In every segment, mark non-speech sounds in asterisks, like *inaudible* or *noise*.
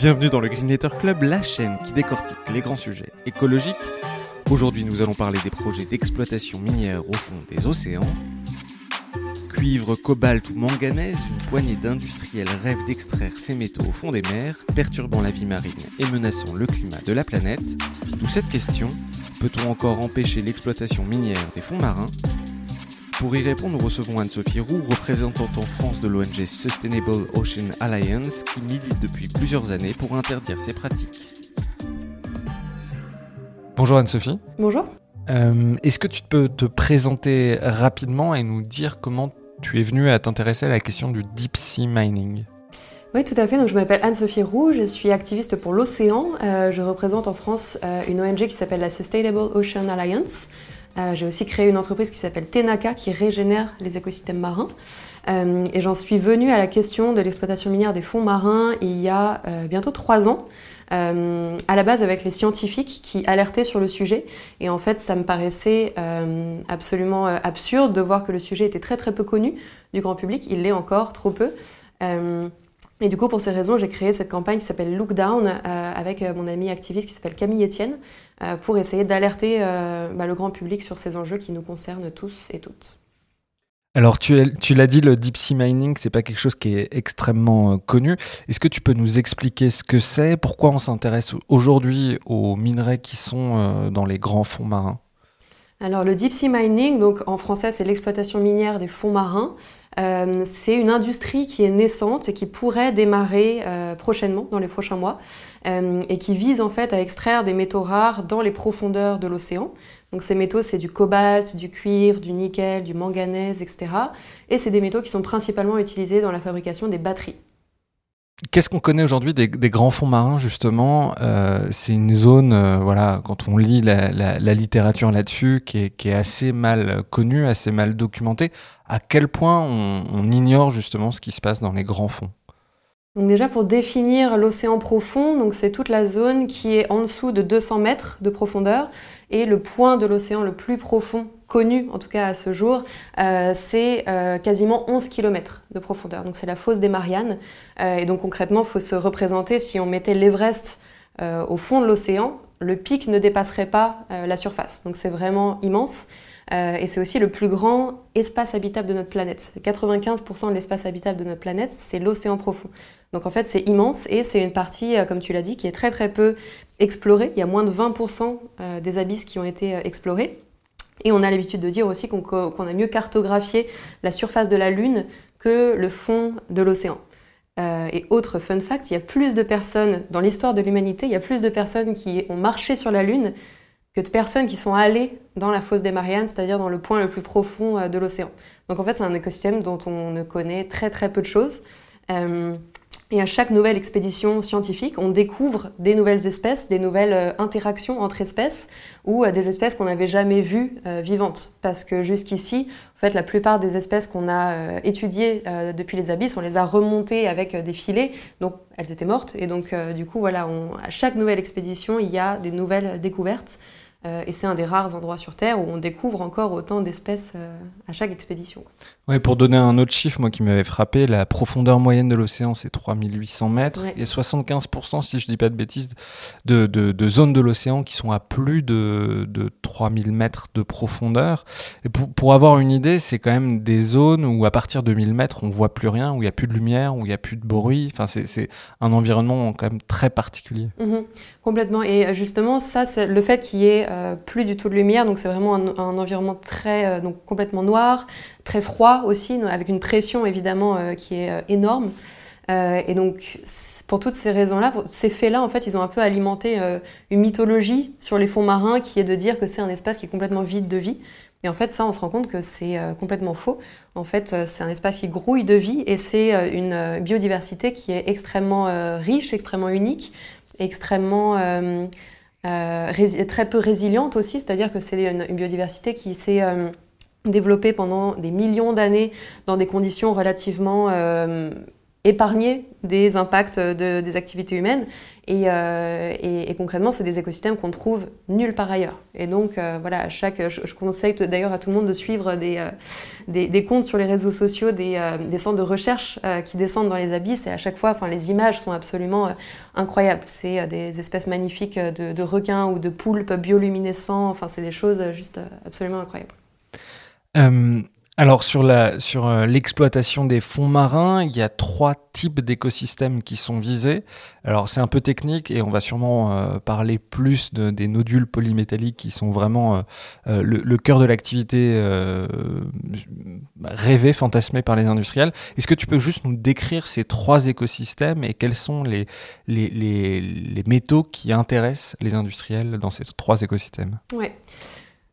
Bienvenue dans le Green Letter Club, la chaîne qui décortique les grands sujets écologiques. Aujourd'hui, nous allons parler des projets d'exploitation minière au fond des océans. Cuivre, cobalt ou manganèse, une poignée d'industriels rêvent d'extraire ces métaux au fond des mers, perturbant la vie marine et menaçant le climat de la planète. D'où cette question, peut-on encore empêcher l'exploitation minière des fonds marins pour y répondre, nous recevons Anne-Sophie Roux, représentante en France de l'ONG Sustainable Ocean Alliance, qui milite depuis plusieurs années pour interdire ces pratiques. Bonjour Anne-Sophie. Bonjour. Euh, est-ce que tu peux te présenter rapidement et nous dire comment tu es venue à t'intéresser à la question du deep sea mining? Oui, tout à fait. Donc, je m'appelle Anne-Sophie Roux, je suis activiste pour l'océan. Euh, je représente en France euh, une ONG qui s'appelle la Sustainable Ocean Alliance. Euh, j'ai aussi créé une entreprise qui s'appelle Tenaka qui régénère les écosystèmes marins. Euh, et j'en suis venue à la question de l'exploitation minière des fonds marins il y a euh, bientôt trois ans. à la base avec les scientifiques qui alertaient sur le sujet. Et en fait, ça me paraissait absolument absurde de voir que le sujet était très très peu connu du grand public. Il l'est encore trop peu. Et du coup, pour ces raisons, j'ai créé cette campagne qui s'appelle Look Down avec mon ami activiste qui s'appelle Camille Etienne pour essayer d'alerter bah, le grand public sur ces enjeux qui nous concernent tous et toutes. Alors, tu, tu l'as dit, le deep sea mining, c'est pas quelque chose qui est extrêmement connu. Est-ce que tu peux nous expliquer ce que c'est? Pourquoi on s'intéresse aujourd'hui aux minerais qui sont dans les grands fonds marins? Alors le deep sea mining, donc en français c'est l'exploitation minière des fonds marins, euh, c'est une industrie qui est naissante et qui pourrait démarrer euh, prochainement, dans les prochains mois, euh, et qui vise en fait à extraire des métaux rares dans les profondeurs de l'océan. Donc ces métaux, c'est du cobalt, du cuivre, du nickel, du manganèse, etc. Et c'est des métaux qui sont principalement utilisés dans la fabrication des batteries. Qu'est-ce qu'on connaît aujourd'hui des, grands fonds marins justement euh, C'est une zone, euh, voilà, quand on lit la, littérature là-dessus, qui est, assez mal connue, assez mal documentée. À quel point on, ignore justement ce qui se passe dans les grands fonds? Donc déjà pour définir l'océan profond, c'est toute la zone qui est en dessous de 200 mètres de profondeur et le point de l'océan le plus profond connu, en tout cas à ce jour, euh, c'est euh, quasiment 11 km de profondeur. Donc c'est la fosse des Mariannes. Euh, et donc concrètement, il faut se représenter si on mettait l'Everest au fond de l'océan, le pic ne dépasserait pas la surface. Donc c'est vraiment immense. et c'est aussi le plus grand espace habitable de notre planète. 95% de l'espace habitable de notre planète, c'est l'océan profond. Donc en fait, c'est immense et c'est une partie, comme tu l'as dit, qui est très très peu explorée. Il y a moins de 20% des abysses qui ont été explorés. Et on a l'habitude de dire aussi qu'on a mieux cartographié la surface de la Lune que le fond de l'océan. Euh, et autre fun fact, il y a plus de personnes, dans l'histoire de l'humanité, il y a plus de personnes qui ont marché sur la Lune que de personnes qui sont allées dans la fosse des Mariannes, c'est-à-dire dans le point le plus profond euh, de l'océan. Donc en fait, c'est un écosystème dont on ne connaît très très peu de choses. Euh, et à chaque nouvelle expédition scientifique, on découvre des nouvelles espèces, des nouvelles euh, interactions entre espèces ou euh, des espèces qu'on n'avait jamais vues euh, vivantes. Parce que jusqu'ici, en fait, la plupart des espèces qu'on a étudiées depuis les abysses, on les a remontées avec des filets, donc elles étaient mortes. Et donc, du coup, voilà, à chaque nouvelle expédition, il y a des nouvelles découvertes. Et c'est un des rares endroits sur Terre où on découvre encore autant d'espèces à chaque expédition. Ouais, pour donner un autre chiffre, moi qui m'avait frappé, la profondeur moyenne de l'océan c'est 3800 mètres et 75%, si je dis pas de bêtises, de, de, zones de l'océan qui sont à plus de, de 3000 mètres de profondeur. Et pour, pour avoir une idée, c'est quand même des zones où à partir de 1000 mètres on voit plus rien, où il n'y a plus de lumière, où il n'y a plus de bruit. Enfin, c'est un environnement quand même très particulier. Mhm. complètement. Et justement, ça, c'est le fait qu'il y ait euh, plus du tout de lumière, donc c'est vraiment un, environnement très, euh, donc complètement noir, très froid aussi, avec une pression évidemment euh, qui est énorme. et donc, pour toutes ces raisons-là, ces faits-là, en fait, ils ont un peu alimenté une mythologie sur les fonds marins qui est de dire que c'est un espace qui est complètement vide de vie. Et en fait, ça, on se rend compte que c'est complètement faux. En fait, c'est un espace qui grouille de vie et c'est une biodiversité qui est extrêmement riche, extrêmement unique, extrêmement très peu résiliente aussi. C'est-à-dire que c'est une, biodiversité qui s'est développée pendant des millions d'années dans des conditions relativement épargner des impacts de, des activités humaines. Et, euh, concrètement, c'est des écosystèmes qu'on trouve nulle part ailleurs. Et donc, euh, voilà, à chaque, je, conseille d'ailleurs à tout le monde de suivre des, euh, des, comptes sur les réseaux sociaux, des, des centres de recherche qui descendent dans les abysses. Et à chaque fois, les images sont absolument incroyables. C'est des espèces magnifiques de, de, requins ou de poulpes bioluminescents. Enfin, c'est des choses juste absolument incroyables. Alors sur la sur euh, l'exploitation des fonds marins, il y a trois types d'écosystèmes qui sont visés. Alors c'est un peu technique et on va sûrement euh, parler plus de, des nodules polymétalliques qui sont vraiment euh, le, cœur de l'activité rêvée, fantasmée par les industriels. Est-ce que tu peux juste nous décrire ces trois écosystèmes et quels sont les, les, les, les métaux qui intéressent les industriels dans ces trois écosystèmes? Ouais.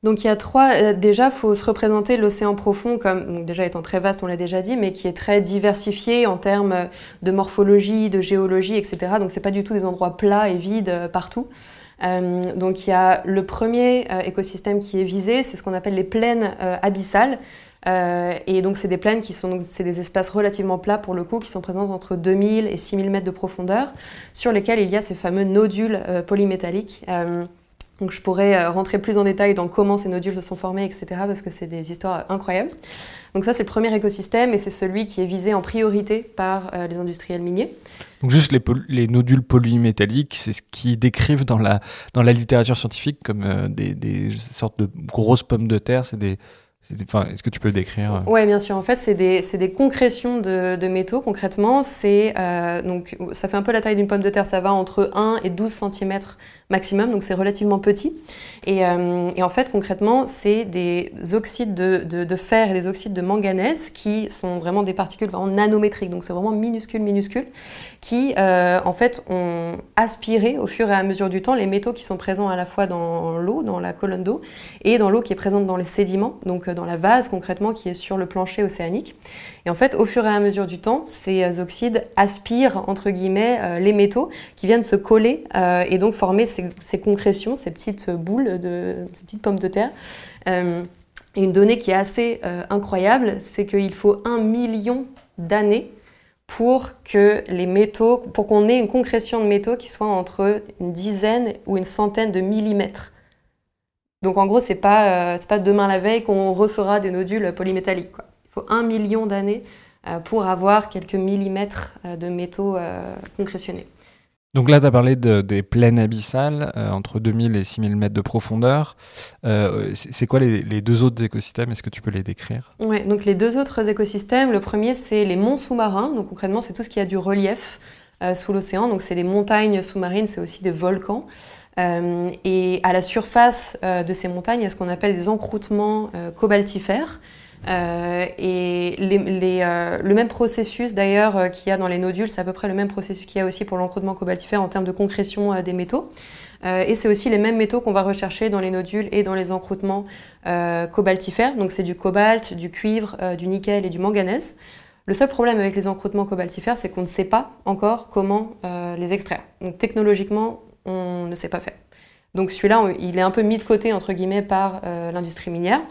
Donc il y a trois. Euh, déjà, faut se représenter l'océan profond comme, déjà étant très vaste, on l'a déjà dit, mais qui est très diversifié en termes de morphologie, de géologie, etc. Donc c'est pas du tout des endroits plats et vides euh, partout. Euh, donc il y a le premier écosystème qui est visé, c'est ce qu'on appelle les plaines abyssales. et donc c'est des plaines qui sont c'est des espaces relativement plats pour le coup, qui sont présentes entre 2000 et 6000 mètres de profondeur, sur lesquels il y a ces fameux nodules polymétalliques. Donc je pourrais euh, rentrer plus en détail dans comment ces nodules sont formés, etc., parce que c'est des histoires incroyables. Donc ça, c'est le premier écosystème et c'est celui qui est visé en priorité par euh, les industriels miniers. Donc juste les, les, nodules polymétalliques, c'est ce qu'ils décrivent dans la, dans la littérature scientifique comme euh, des, des, sortes de grosses pommes de terre, c'est des est-ce que tu peux décrire Oui, bien sûr. En fait, c'est des, des, concrétions de, de métaux. Concrètement, c'est donc ça fait un peu la taille d'une pomme de terre. Ça va entre 1 et 12 cm maximum, donc c'est relativement petit. Euh, et, en fait, concrètement, c'est des oxydes de, fer et des oxydes de manganèse qui sont vraiment des particules vraiment nanométriques, donc c'est vraiment minuscule, minuscule, qui euh, en fait ont aspiré au fur et à mesure du temps les métaux qui sont présents à la fois dans l'eau, dans la colonne d'eau, et dans l'eau qui est présente dans les sédiments, donc euh, dans la vase concrètement qui est sur le plancher océanique. Et en fait, au fur et à mesure du temps, ces oxydes aspirent, entre guillemets, les métaux qui viennent se coller et donc former ces, concrétions, ces petites boules, de, ces petites pommes de terre. Euh, une donnée qui est assez euh, incroyable, c'est qu'il faut un million d'années pour que les métaux, pour qu'on ait une concrétion de métaux qui soit entre une dizaine ou une centaine de millimètres. Donc en gros, c'est pas, euh, pas demain la veille qu'on refera des nodules polymétalliques. Il faut un million d'années pour avoir quelques millimètres de métaux concrétionnés. Donc là, tu as parlé des plaines abyssales, euh, entre 2000 et 6000 mètres de profondeur. Euh, c'est quoi les, deux autres écosystèmes? Est-ce que tu peux les décrire? Oui, donc les deux autres écosystèmes, le premier, c'est les monts sous-marins. Donc concrètement, c'est tout ce qui a du relief euh, sous l'océan. Donc c'est des montagnes sous-marines, c'est aussi des volcans. et à la surface de ces montagnes, il y a ce qu'on appelle des encroûtements cobaltifères. Euh, et euh, le même processus d'ailleurs euh, qu'il y a dans les nodules, c'est à peu près le même processus qu'il y a aussi pour l'encroûtement cobaltifère en termes de concrétion des métaux. et c'est aussi les mêmes métaux qu'on va rechercher dans les nodules et dans les encroûtements cobaltifères. Donc c'est du cobalt, du cuivre, du nickel et du manganèse. Le seul problème avec les encroûtements cobaltifères, c'est qu'on ne sait pas encore comment les extraire. Donc technologiquement, on ne sait pas faire. Donc celui-là, il est un peu mis de côté, entre guillemets, par l'industrie minière.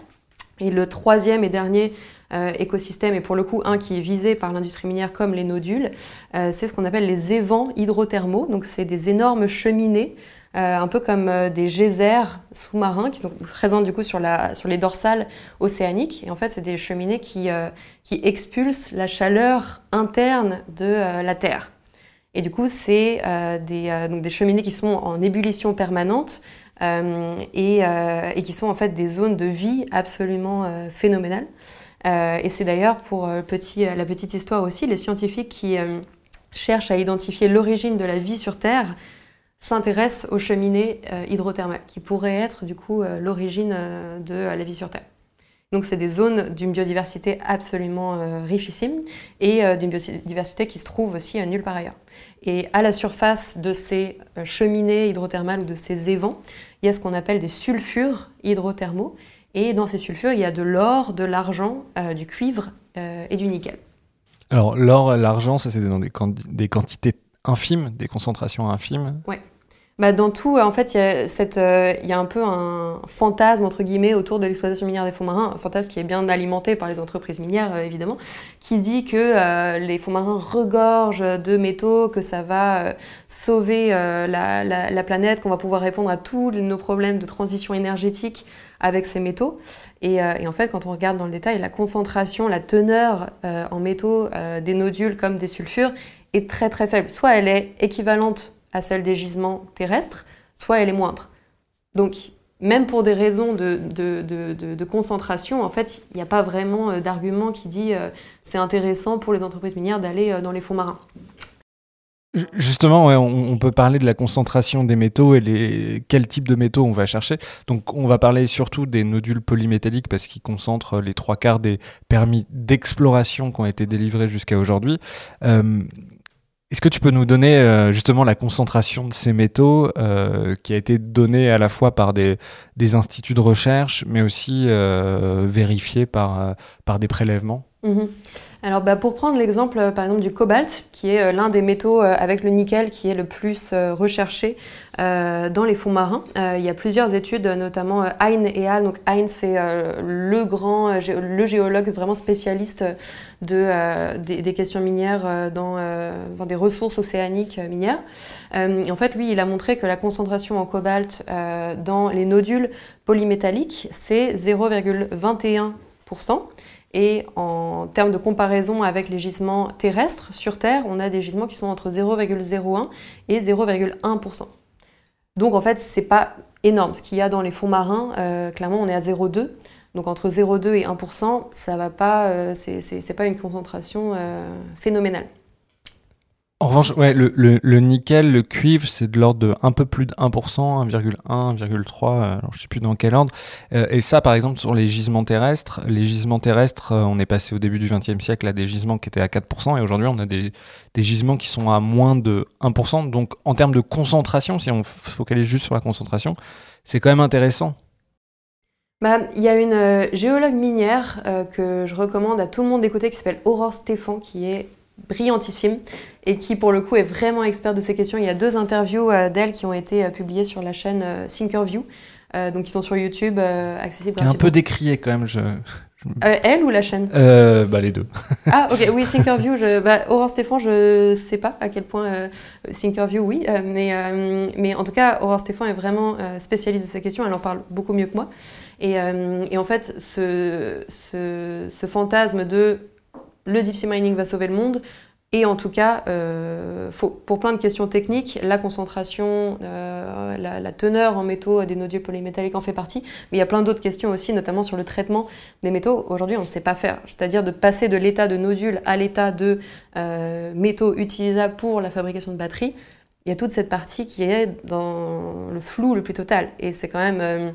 Et le troisième et dernier euh, écosystème, et pour le coup un qui est visé par l'industrie minière comme les nodules, euh, c'est ce qu'on appelle les évents hydrothermaux. Donc c'est des énormes cheminées, euh, un peu comme des geysers sous-marins qui sont présents du coup sur, la, sur les dorsales océaniques. Et en fait, c'est des cheminées qui, qui expulsent la chaleur interne de la Terre. Et du coup, c'est des, des cheminées qui sont en ébullition permanente. Euh, euh, et, qui sont en fait des zones de vie absolument euh, phénoménales. et c'est d'ailleurs pour la petite histoire aussi, les scientifiques qui cherchent à identifier l'origine de la vie sur Terre s'intéressent aux cheminées hydrothermales, qui pourraient être du coup l'origine de la vie sur Terre. Donc c'est des zones d'une biodiversité absolument richissime et d'une biodiversité qui se trouve aussi nulle part ailleurs. Et à la surface de ces cheminées hydrothermales ou de ces évents, il y a ce qu'on appelle des sulfures hydrothermaux. Et dans ces sulfures, il y a de l'or, de l'argent, du cuivre et du nickel. Alors l'or, l'argent, ça c'est dans des, des, quantités infimes, des concentrations infimes. Ouais. Bah, dans tout, en fait, il y, euh, y a un peu un fantasme, entre guillemets, autour de l'exploitation minière des fonds marins, un fantasme qui est bien alimenté par les entreprises minières, euh, évidemment, qui dit que euh, les fonds marins regorgent de métaux, que ça va sauver la, la, planète, qu'on va pouvoir répondre à tous nos problèmes de transition énergétique avec ces métaux. Et, et, en fait, quand on regarde dans le détail, la concentration, la teneur en métaux des nodules comme des sulfures est très très faible. Soit elle est équivalente à celle des gisements terrestres, soit elle est moindre. Donc, même pour des raisons de, de, concentration, en fait, il n'y a pas vraiment euh, d'argument qui dit euh, c'est intéressant pour les entreprises minières d'aller euh, dans les fonds marins. Justement, on, peut parler de la concentration des métaux et les, quel type de métaux on va chercher. Donc, on va parler surtout des nodules polymétalliques parce qu'ils concentrent les trois quarts des permis d'exploration qui ont été délivrés jusqu'à aujourd'hui. Est-ce que tu peux nous donner euh, justement la concentration de ces métaux euh, qui a été donnée à la fois par des, des instituts de recherche, mais aussi euh, vérifiée par, par des prélèvements? Mhm. Alors bah, pour prendre l'exemple euh, par exemple du cobalt, qui est euh, l'un des métaux euh, avec le nickel qui est le plus recherché dans les fonds marins, il y a plusieurs études, notamment Hein et Al. Donc Hein c'est le grand, le géologue vraiment spécialiste de, des, questions minières dans, des ressources océaniques minières. en fait, lui, il a montré que la concentration en cobalt dans les nodules polymétalliques, c'est 0,21%. Et en termes de comparaison avec les gisements terrestres, sur Terre, on a des gisements qui sont entre 0,01 et 0,1%. Donc en fait, c'est pas énorme. Ce qu'il y a dans les fonds marins, euh, clairement, on est à 0,2. Donc entre 0,2 et 1%, ça va pas, euh, une concentration euh, phénoménale. En revanche, ouais, le, nickel, le cuivre, c'est de l'ordre de un peu plus de 1%, 1,1, 1,3, alors je sais plus dans quel ordre. Euh, et ça, par exemple, sur les gisements terrestres, les gisements terrestres, euh, on est passé au début du XXe siècle à des gisements qui étaient à 4%, et aujourd'hui, on a des, des, gisements qui sont à moins de 1%. Donc, en termes de concentration, si on focalise juste sur la concentration, c'est quand même intéressant. Bah, il y a une euh, géologue minière que je recommande à tout le monde d'écouter qui s'appelle Aurore Stéphan, qui est brillantissime et qui pour le coup est vraiment experte de ces questions. Il y a deux interviews euh, d'elle qui ont été euh, publiées sur la chaîne euh, Thinkerview, donc qui sont sur YouTube, accessibles. un peu décrié quand même. Je... elle ou la chaîne? Bah, Les deux. *laughs* ah, ok, oui, Thinkerview. Je... Bah, Aurore Stéphane, je sais pas à quel point Thinkerview, oui, mais, mais en tout cas, Aurore Stéphane est vraiment spécialiste de ces questions. Elle en parle beaucoup mieux que moi. Et, et en fait, ce, ce, ce fantasme de le deep sea mining va sauver le monde. Et en tout cas, euh, pour plein de questions techniques, la concentration, euh, la, teneur en métaux des nodules polymétalliques en fait partie. Mais il y a plein d'autres questions aussi, notamment sur le traitement des métaux. Aujourd'hui, on ne sait pas faire. C'est-à-dire de passer de l'état de nodule à l'état de euh, métaux utilisables pour la fabrication de batteries. Il y a toute cette partie qui est dans le flou le plus total. Et c'est quand même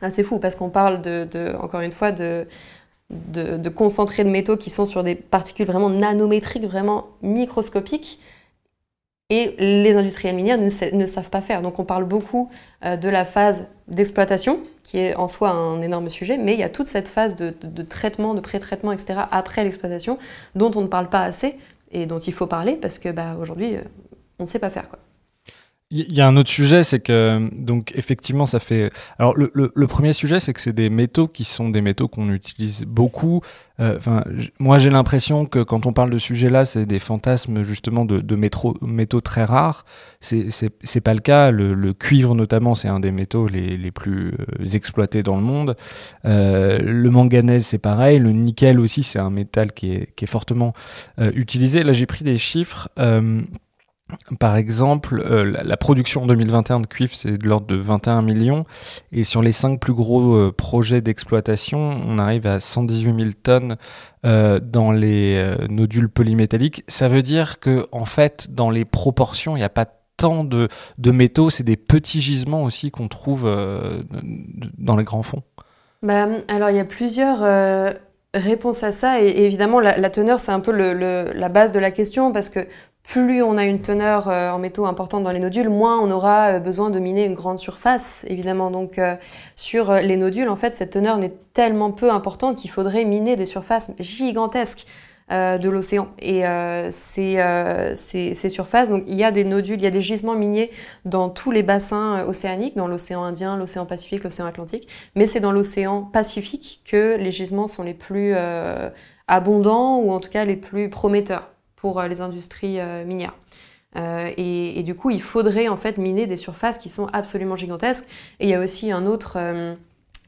assez fou parce qu'on parle de, encore une fois de de, de concentrés de métaux qui sont sur des particules vraiment nanométriques, vraiment microscopiques. Et les industriels minières ne, savent pas faire. Donc on parle beaucoup euh, de la phase d'exploitation, qui est en soi un énorme sujet, mais il y a toute cette phase de, traitement, de pré-traitement, etc., après l'exploitation, dont on ne parle pas assez et dont il faut parler, parce que bah, aujourd'hui, euh, on ne sait pas faire. Quoi. Il y a un autre sujet, c'est que donc effectivement ça fait. Alors le, le, premier sujet, c'est que c'est des métaux qui sont des métaux qu'on utilise beaucoup. Euh, enfin, moi j'ai l'impression que quand on parle de sujet là, c'est des fantasmes justement de, de métaux, métaux très rares. C'est pas le cas. Le, le cuivre notamment, c'est un des métaux les, les plus euh, exploités dans le monde. Euh, le manganèse, c'est pareil. Le nickel aussi, c'est un métal qui est, qui est fortement euh, utilisé. Là, j'ai pris des chiffres. Par exemple, euh, la, production en 2021 de cuivre, c'est de l'ordre de 21 millions. Et sur les cinq plus gros euh, projets d'exploitation, on arrive à 118 000 tonnes euh, dans les nodules polymétalliques. Ça veut dire que, en fait, dans les proportions, il n'y a pas tant de, métaux. C'est des petits gisements aussi qu'on trouve dans les grands fonds. Bah, alors, il y a plusieurs réponses à ça. Et, évidemment, la, teneur, c'est un peu la base de la question parce que plus on a une teneur en métaux importante dans les nodules, moins on aura besoin de miner une grande surface, évidemment. Donc sur les nodules, en fait, cette teneur n'est tellement peu importante qu'il faudrait miner des surfaces gigantesques. Euh, de l'océan. Et euh, euh, ces, surfaces, donc il y a des nodules, il y a des gisements miniers dans tous les bassins océaniques, dans l'océan Indien, l'océan Pacifique, l'océan Atlantique, mais c'est dans l'océan Pacifique que les gisements sont les plus abondants ou en tout cas les plus prometteurs pour les industries minières. et, et, du coup, il faudrait en fait miner des surfaces qui sont absolument gigantesques. Et il y a aussi un autre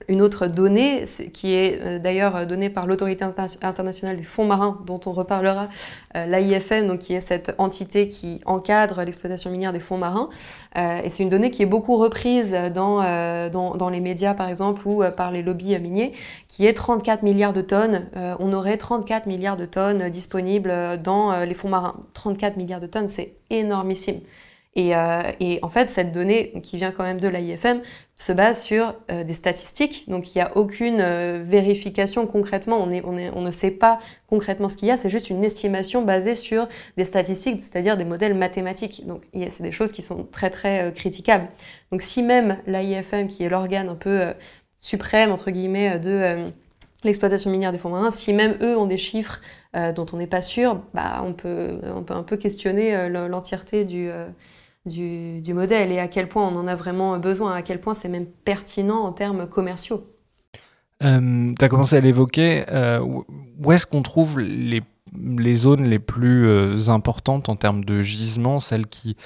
une autre donnée, qui est euh, d'ailleurs donnée par l'autorité internationale des fonds marins, dont on reparlera, euh, l'AIFM, qui est cette entité qui encadre l'exploitation minière des fonds marins. Euh, et c'est une donnée qui est beaucoup reprise dans, dans, dans, les médias, par exemple, ou par les lobbies miniers, qui est 34 milliards de tonnes. on aurait 34 milliards de tonnes disponibles dans les fonds marins. 34 milliards de tonnes, c'est énormissime. Euh, et, en fait, cette donnée, qui vient quand même de l'AIFM, se base sur euh, des statistiques. Donc il n'y a aucune euh, vérification concrètement. On, ne sait pas concrètement ce qu'il y a. C'est juste une estimation basée sur des statistiques, c'est-à-dire des modèles mathématiques. Donc c'est des choses qui sont très très critiquables. Donc si même l'AIFM, qui est l'organe un peu suprême entre guillemets de l'exploitation minière des fonds marins, si même eux ont des chiffres dont on n'est pas sûr, bah, on, peut, on peut un peu questionner l'entièreté du, du, modèle et à quel point on en a vraiment besoin, à quel point c'est même pertinent en termes commerciaux. Euh, tu as commencé à l'évoquer, euh, où est-ce qu'on trouve les, les, zones les plus euh, importantes en termes de gisement, celles qui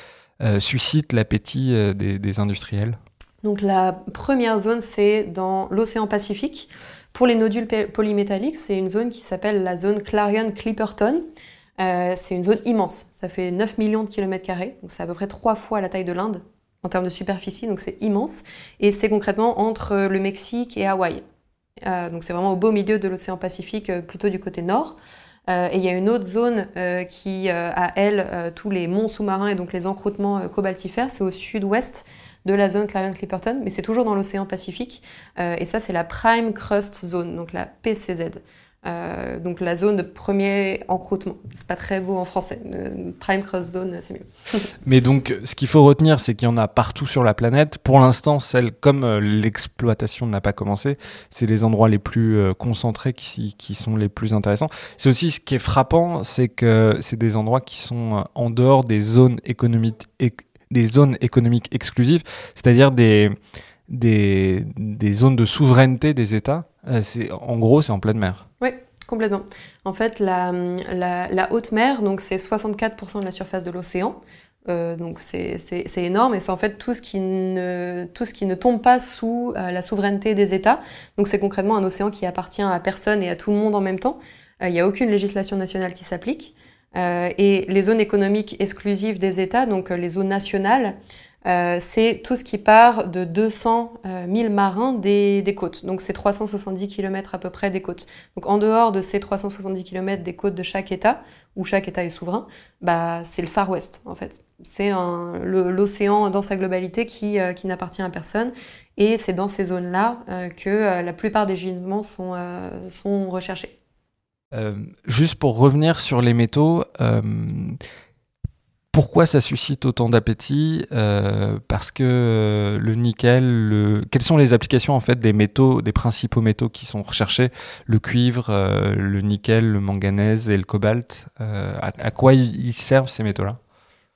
suscitent l'appétit des, des, industriels? Donc la première zone, c'est dans l'océan Pacifique. Pour les nodules polymétalliques, c'est une zone qui s'appelle la zone Clarion-Clipperton. Euh, c'est une zone immense. Ça fait 9 millions de kilomètres carrés, donc c'est à peu près trois fois la taille de l'Inde en termes de superficie, donc c'est immense. Et c'est concrètement entre le Mexique et Hawaï. Euh, donc c'est vraiment au beau milieu de l'océan Pacifique, euh, plutôt du côté nord. et il y a une autre zone qui a, elle, tous les monts sous-marins et donc les encroûtements cobaltifères. C'est au sud-ouest de la zone Clarion-Clipperton, mais c'est toujours dans l'océan Pacifique. et ça, c'est la Prime Crust Zone, donc la PCZ. Euh, donc la zone de premier encroûtement. C'est pas très beau en français. prime cross zone, c'est mieux. *laughs* Mais donc, ce qu'il faut retenir, c'est qu'il y en a partout sur la planète. Pour l'instant, celle comme euh, l'exploitation n'a pas commencé, c'est les endroits les plus euh, concentrés qui, sont les plus intéressants. C'est aussi ce qui est frappant, c'est que c'est des endroits qui sont en dehors des zones économiques, exclusives, c'est-à-dire des zones de souveraineté des États euh, en gros, c'est en pleine mer. Oui, complètement. En fait, la, haute mer, donc c'est 64% de la surface de l'océan. Euh, donc c'est énorme et c'est en fait tout ce qui ne, tout ce qui ne tombe pas sous euh, la souveraineté des États. Donc c'est concrètement un océan qui appartient à personne et à tout le monde en même temps. Il n'y a aucune législation nationale qui s'applique. et les zones économiques exclusives des États, donc les zones nationales, euh, c'est tout ce qui part de 200 000 euh, marins des, côtes. Donc c'est 370 km à peu près des côtes. Donc en dehors de ces 370 km des côtes de chaque État, où chaque État est souverain, bah, c'est le Far West en fait. C'est l'océan dans sa globalité qui, euh, qui n'appartient à personne. Et c'est dans ces zones-là que la plupart des gisements sont, sont recherchés. juste pour revenir sur les métaux, pourquoi ça suscite autant d'appétit euh, Parce que euh, le nickel, quelles sont les applications en fait des métaux, des principaux métaux qui sont recherchés? Le cuivre, euh, le nickel, le manganèse et le cobalt. À, quoi ils servent ces métaux-là?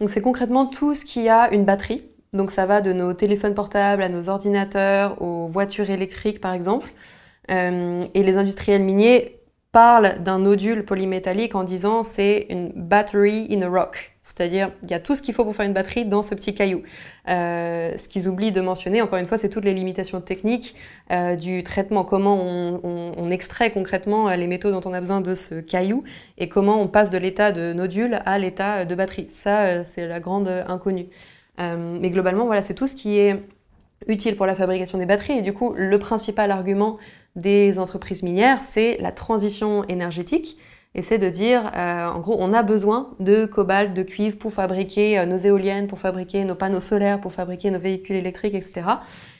Donc c'est concrètement tout ce qui a une batterie. Donc ça va de nos téléphones portables à nos ordinateurs, aux voitures électriques par exemple. et les industriels miniers parlent d'un nodule polymétallique en disant c'est une battery in a rock. C'est-à-dire, il y a tout ce qu'il faut pour faire une batterie dans ce petit caillou. Euh, ce qu'ils oublient de mentionner, encore une fois, c'est toutes les limitations techniques euh, du traitement, comment on, extrait concrètement euh, les métaux dont on a besoin de ce caillou et comment on passe de l'état de nodule à l'état de batterie. Ça, c'est la grande inconnue. mais globalement, voilà, c'est tout ce qui est utile pour la fabrication des batteries. Et du coup, le principal argument des entreprises minières, c'est la transition énergétique et c'est de dire, euh, en gros, on a besoin de cobalt, de cuivre pour fabriquer euh, nos éoliennes, pour fabriquer nos panneaux solaires, pour fabriquer nos véhicules électriques, etc.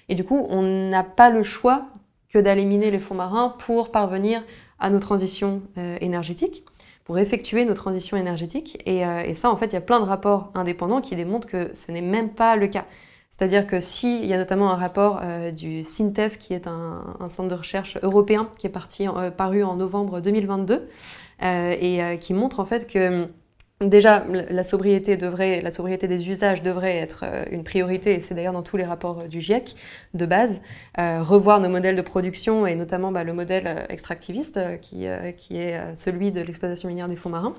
Et du coup, on n'a pas le choix que d'aller miner les fonds marins pour parvenir à nos transitions euh, énergétiques. pour effectuer nos transitions énergétiques. Et, et ça, en fait, il y a plein de rapports indépendants qui démontrent que ce n'est même pas le cas. C'est-à-dire que s'il y a notamment un rapport du SINTEF, qui est un, centre de recherche européen qui est parti, paru en novembre 2022, et qui montre en fait que Déjà, la sobriété, des usages devrait être euh, une priorité, et c'est d'ailleurs dans tous les rapports euh, du GIEC de base. Euh, revoir nos modèles de production, et notamment bah, le modèle extractiviste, qui, est celui de l'exploitation minière des fonds marins.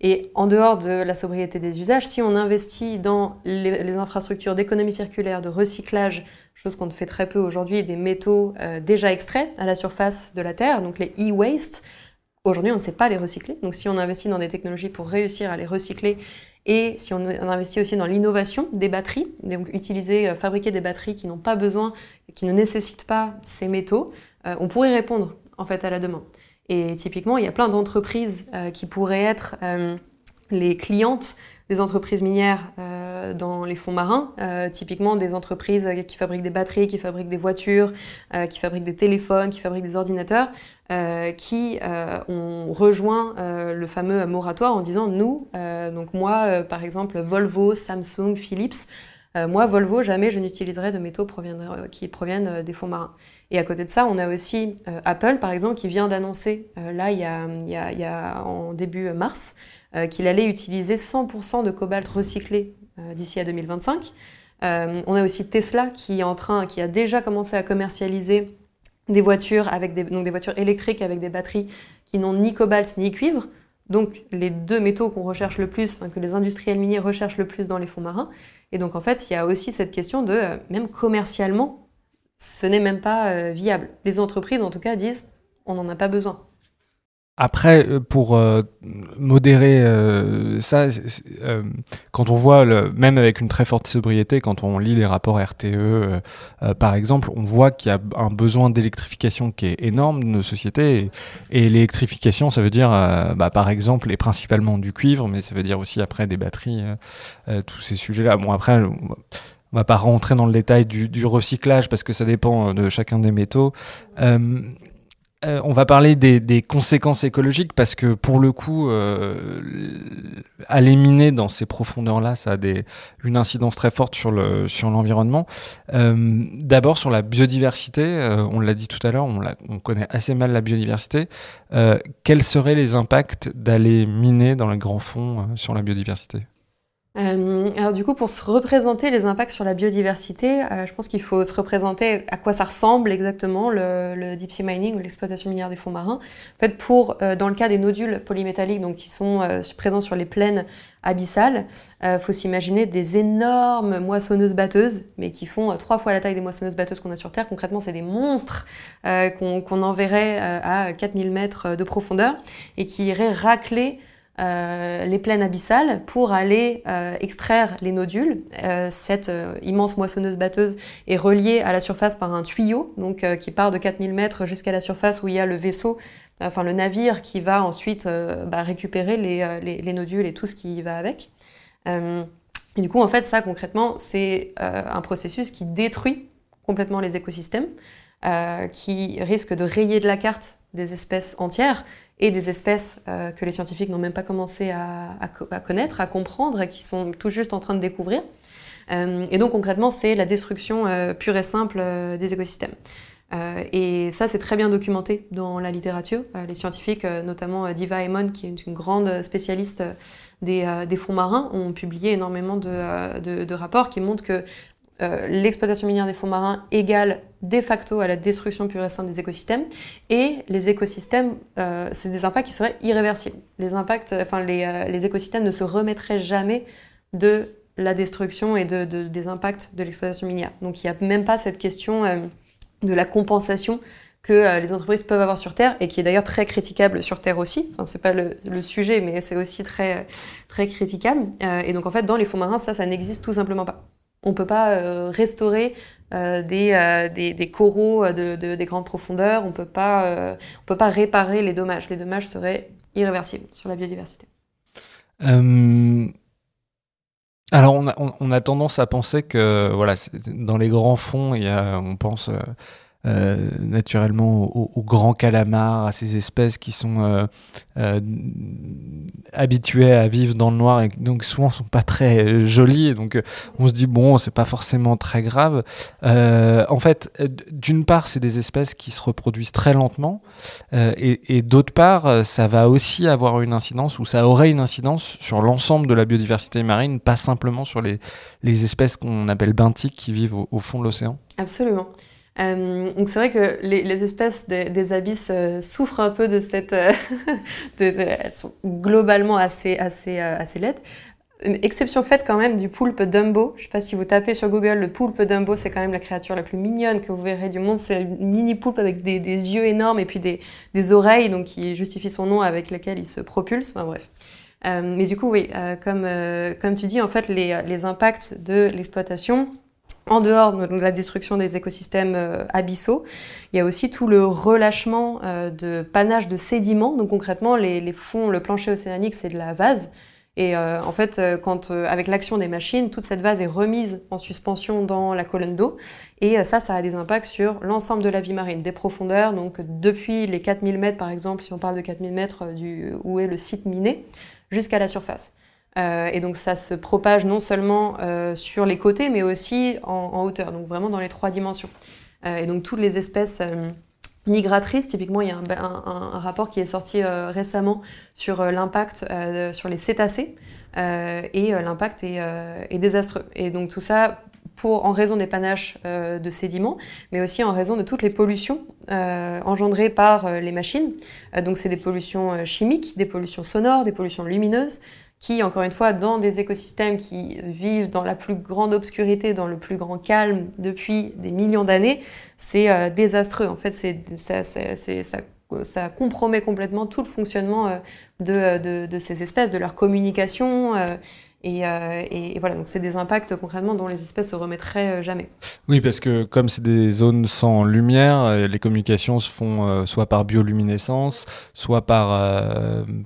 Et en dehors de la sobriété des usages, si on investit dans les, les infrastructures d'économie circulaire, de recyclage, chose qu'on fait très peu aujourd'hui, des métaux déjà extraits à la surface de la Terre, donc les e-waste, Aujourd'hui, on ne sait pas les recycler. Donc, si on investit dans des technologies pour réussir à les recycler et si on investit aussi dans l'innovation des batteries, donc utiliser, euh, fabriquer des batteries qui n'ont pas besoin, qui ne nécessitent pas ces métaux, euh, on pourrait répondre en fait à la demande. Et typiquement, il y a plein d'entreprises euh, qui pourraient être les clientes des entreprises minières dans les fonds marins, typiquement des entreprises qui fabriquent des batteries, qui fabriquent des voitures, qui fabriquent des téléphones, qui fabriquent des ordinateurs, qui ont rejoint le fameux moratoire en disant nous, donc moi par exemple Volvo, Samsung, Philips, moi, Volvo, jamais je n'utiliserai de métaux qui proviennent des fonds marins. Et à côté de ça, on a aussi Apple, par exemple, qui vient d'annoncer, là, il y, a, y a, il y a, en début mars, euh, qu'il allait utiliser 100% de cobalt recyclé euh, d'ici à 2025. Euh, on a aussi Tesla qui est en train, qui a déjà commencé à commercialiser des voitures avec donc des voitures électriques avec des batteries qui n'ont ni cobalt ni cuivre. Donc les deux métaux qu'on recherche le plus, que les industriels miniers recherchent le plus dans les fonds marins. Et donc en fait, il y a aussi cette question de, même commercialement, ce n'est même pas viable. Les entreprises, en tout cas, disent, on n'en a pas besoin. Après, euh, pour euh, modérer euh, ça, quand on voit, le, même avec une très forte sobriété, quand on lit les rapports RTE, par exemple, on voit qu'il y a un besoin d'électrification qui est énorme de nos sociétés. Et, l'électrification, ça veut dire, bah, par exemple, et principalement du cuivre, mais ça veut dire aussi après des batteries, tous ces sujets-là. Bon, après, on va pas rentrer dans le détail du, du, recyclage parce que ça dépend de chacun des métaux. Euh, on va parler des, conséquences écologiques parce que pour le coup, euh, à l'éminer dans ces profondeurs-là, ça a une incidence très forte sur le sur l'environnement. Euh, d'abord sur la biodiversité, on l'a dit tout à l'heure, on, on, connaît assez mal la biodiversité. quels seraient les impacts d'aller miner dans les grands fonds sur la biodiversité? Euh, alors du coup, pour se représenter les impacts sur la biodiversité, euh, je pense qu'il faut se représenter à quoi ça ressemble exactement le, deep sea mining ou l'exploitation minière des fonds marins. En fait, pour euh, dans le cas des nodules polymétalliques, donc qui sont présents sur les plaines abyssales, il faut s'imaginer des énormes moissonneuses batteuses, mais qui font trois fois la taille des moissonneuses batteuses qu'on a sur Terre. Concrètement, c'est des monstres qu'on enverrait à 4000 mètres de profondeur et qui iraient racler euh, les plaines abyssales pour aller euh, extraire les nodules. Euh, cette immense moissonneuse batteuse est reliée à la surface par un tuyau donc, qui part de 4000 mètres jusqu'à la surface où il y a le vaisseau, enfin le navire qui va ensuite bah, récupérer les, nodules et tout ce qui va avec. et du coup, en fait, ça concrètement, c'est un processus qui détruit complètement les écosystèmes, qui risque de rayer de la carte des espèces entières et des espèces euh, que les scientifiques n'ont même pas commencé à, connaître, à comprendre et qui sont tout juste en train de découvrir. Euh, et donc concrètement, c'est la destruction euh, pure et simple des écosystèmes. et ça, c'est très bien documenté dans la littérature. les scientifiques, notamment Diva Emon, qui est une grande spécialiste des, fonds marins, ont publié énormément de rapports qui montrent que euh, l'exploitation minière des fonds marins égale de facto à la destruction pure et simple des écosystèmes. Et les écosystèmes, euh, c'est des impacts qui seraient irréversibles. Les, impacts, enfin, les, euh, les, écosystèmes ne se remettraient jamais de la destruction et de, des impacts de l'exploitation minière. Donc il n'y a même pas cette question de la compensation que les entreprises peuvent avoir sur Terre et qui est d'ailleurs très critiquable sur Terre aussi. Enfin, c'est pas le, le, sujet, mais c'est aussi très, très critiquable. et donc en fait, dans les fonds marins, ça, ça n'existe tout simplement pas. On ne peut pas euh, restaurer euh, euh, des, des, coraux de, des grandes profondeurs, on ne peut pas réparer les dommages. Les dommages seraient irréversibles sur la biodiversité. Alors on a, a, tendance à penser que voilà, dans les grands fonds, il y a, on pense euh, naturellement aux, grands calamars, à ces espèces qui sont euh, euh, habituées à vivre dans le noir et donc souvent sont pas très jolies. Donc on se dit bon, c'est pas forcément très grave. en fait, d'une part, c'est des espèces qui se reproduisent très lentement et, d'autre part, ça va aussi avoir une incidence ou ça aurait une incidence sur l'ensemble de la biodiversité marine, pas simplement sur les, les espèces qu'on appelle benthiques qui vivent au fond de l'océan. Absolument. Euh, donc c'est vrai que les, espèces des abysses euh, souffrent un peu de cette... Euh, *laughs* elles sont globalement assez, assez, assez laides. Exception faite quand même du poulpe Dumbo. Je sais pas si vous tapez sur Google, le poulpe Dumbo, c'est quand même la créature la plus mignonne que vous verrez du monde. C'est une mini poulpe avec des, yeux énormes et puis des, oreilles, donc qui justifie son nom avec lesquelles il se propulse. Enfin bref. mais du coup, oui, comme, comme tu dis, en fait, les, les impacts de l'exploitation, en dehors de la destruction des écosystèmes euh, abyssaux, il y a aussi tout le relâchement euh, de panache de sédiments. Donc concrètement, les, fonds, le plancher océanique, c'est de la vase. Et euh, en fait, quand, avec l'action des machines, toute cette vase est remise en suspension dans la colonne d'eau. Et ça, ça a des impacts sur l'ensemble de la vie marine, des profondeurs. Donc depuis les 4000 mètres, par exemple, si on parle de 4000 mètres où est le site miné, jusqu'à la surface. Euh, et donc ça se propage non seulement euh, sur les côtés, mais aussi en, hauteur, donc vraiment dans les trois dimensions. Euh, et donc toutes les espèces migratrices, typiquement il y a un, rapport qui est sorti récemment sur l'impact sur les cétacés, et l'impact est, est, désastreux. Et donc tout ça pour, en raison des panaches de sédiments, mais aussi en raison de toutes les pollutions engendrées par les machines. donc c'est des pollutions chimiques, des pollutions sonores, des pollutions lumineuses, qui, encore une fois, dans des écosystèmes qui vivent dans la plus grande obscurité, dans le plus grand calme depuis des millions d'années, c'est euh, désastreux. En fait, c'est, ça, ça, ça, compromet complètement tout le fonctionnement euh, de, de, de, ces espèces, de leur communication. Euh, euh, et, voilà, donc c'est des impacts concrètement dont les espèces se remettraient euh, jamais. Oui, parce que comme c'est des zones sans lumière, euh, les communications se font soit par bioluminescence, soit par,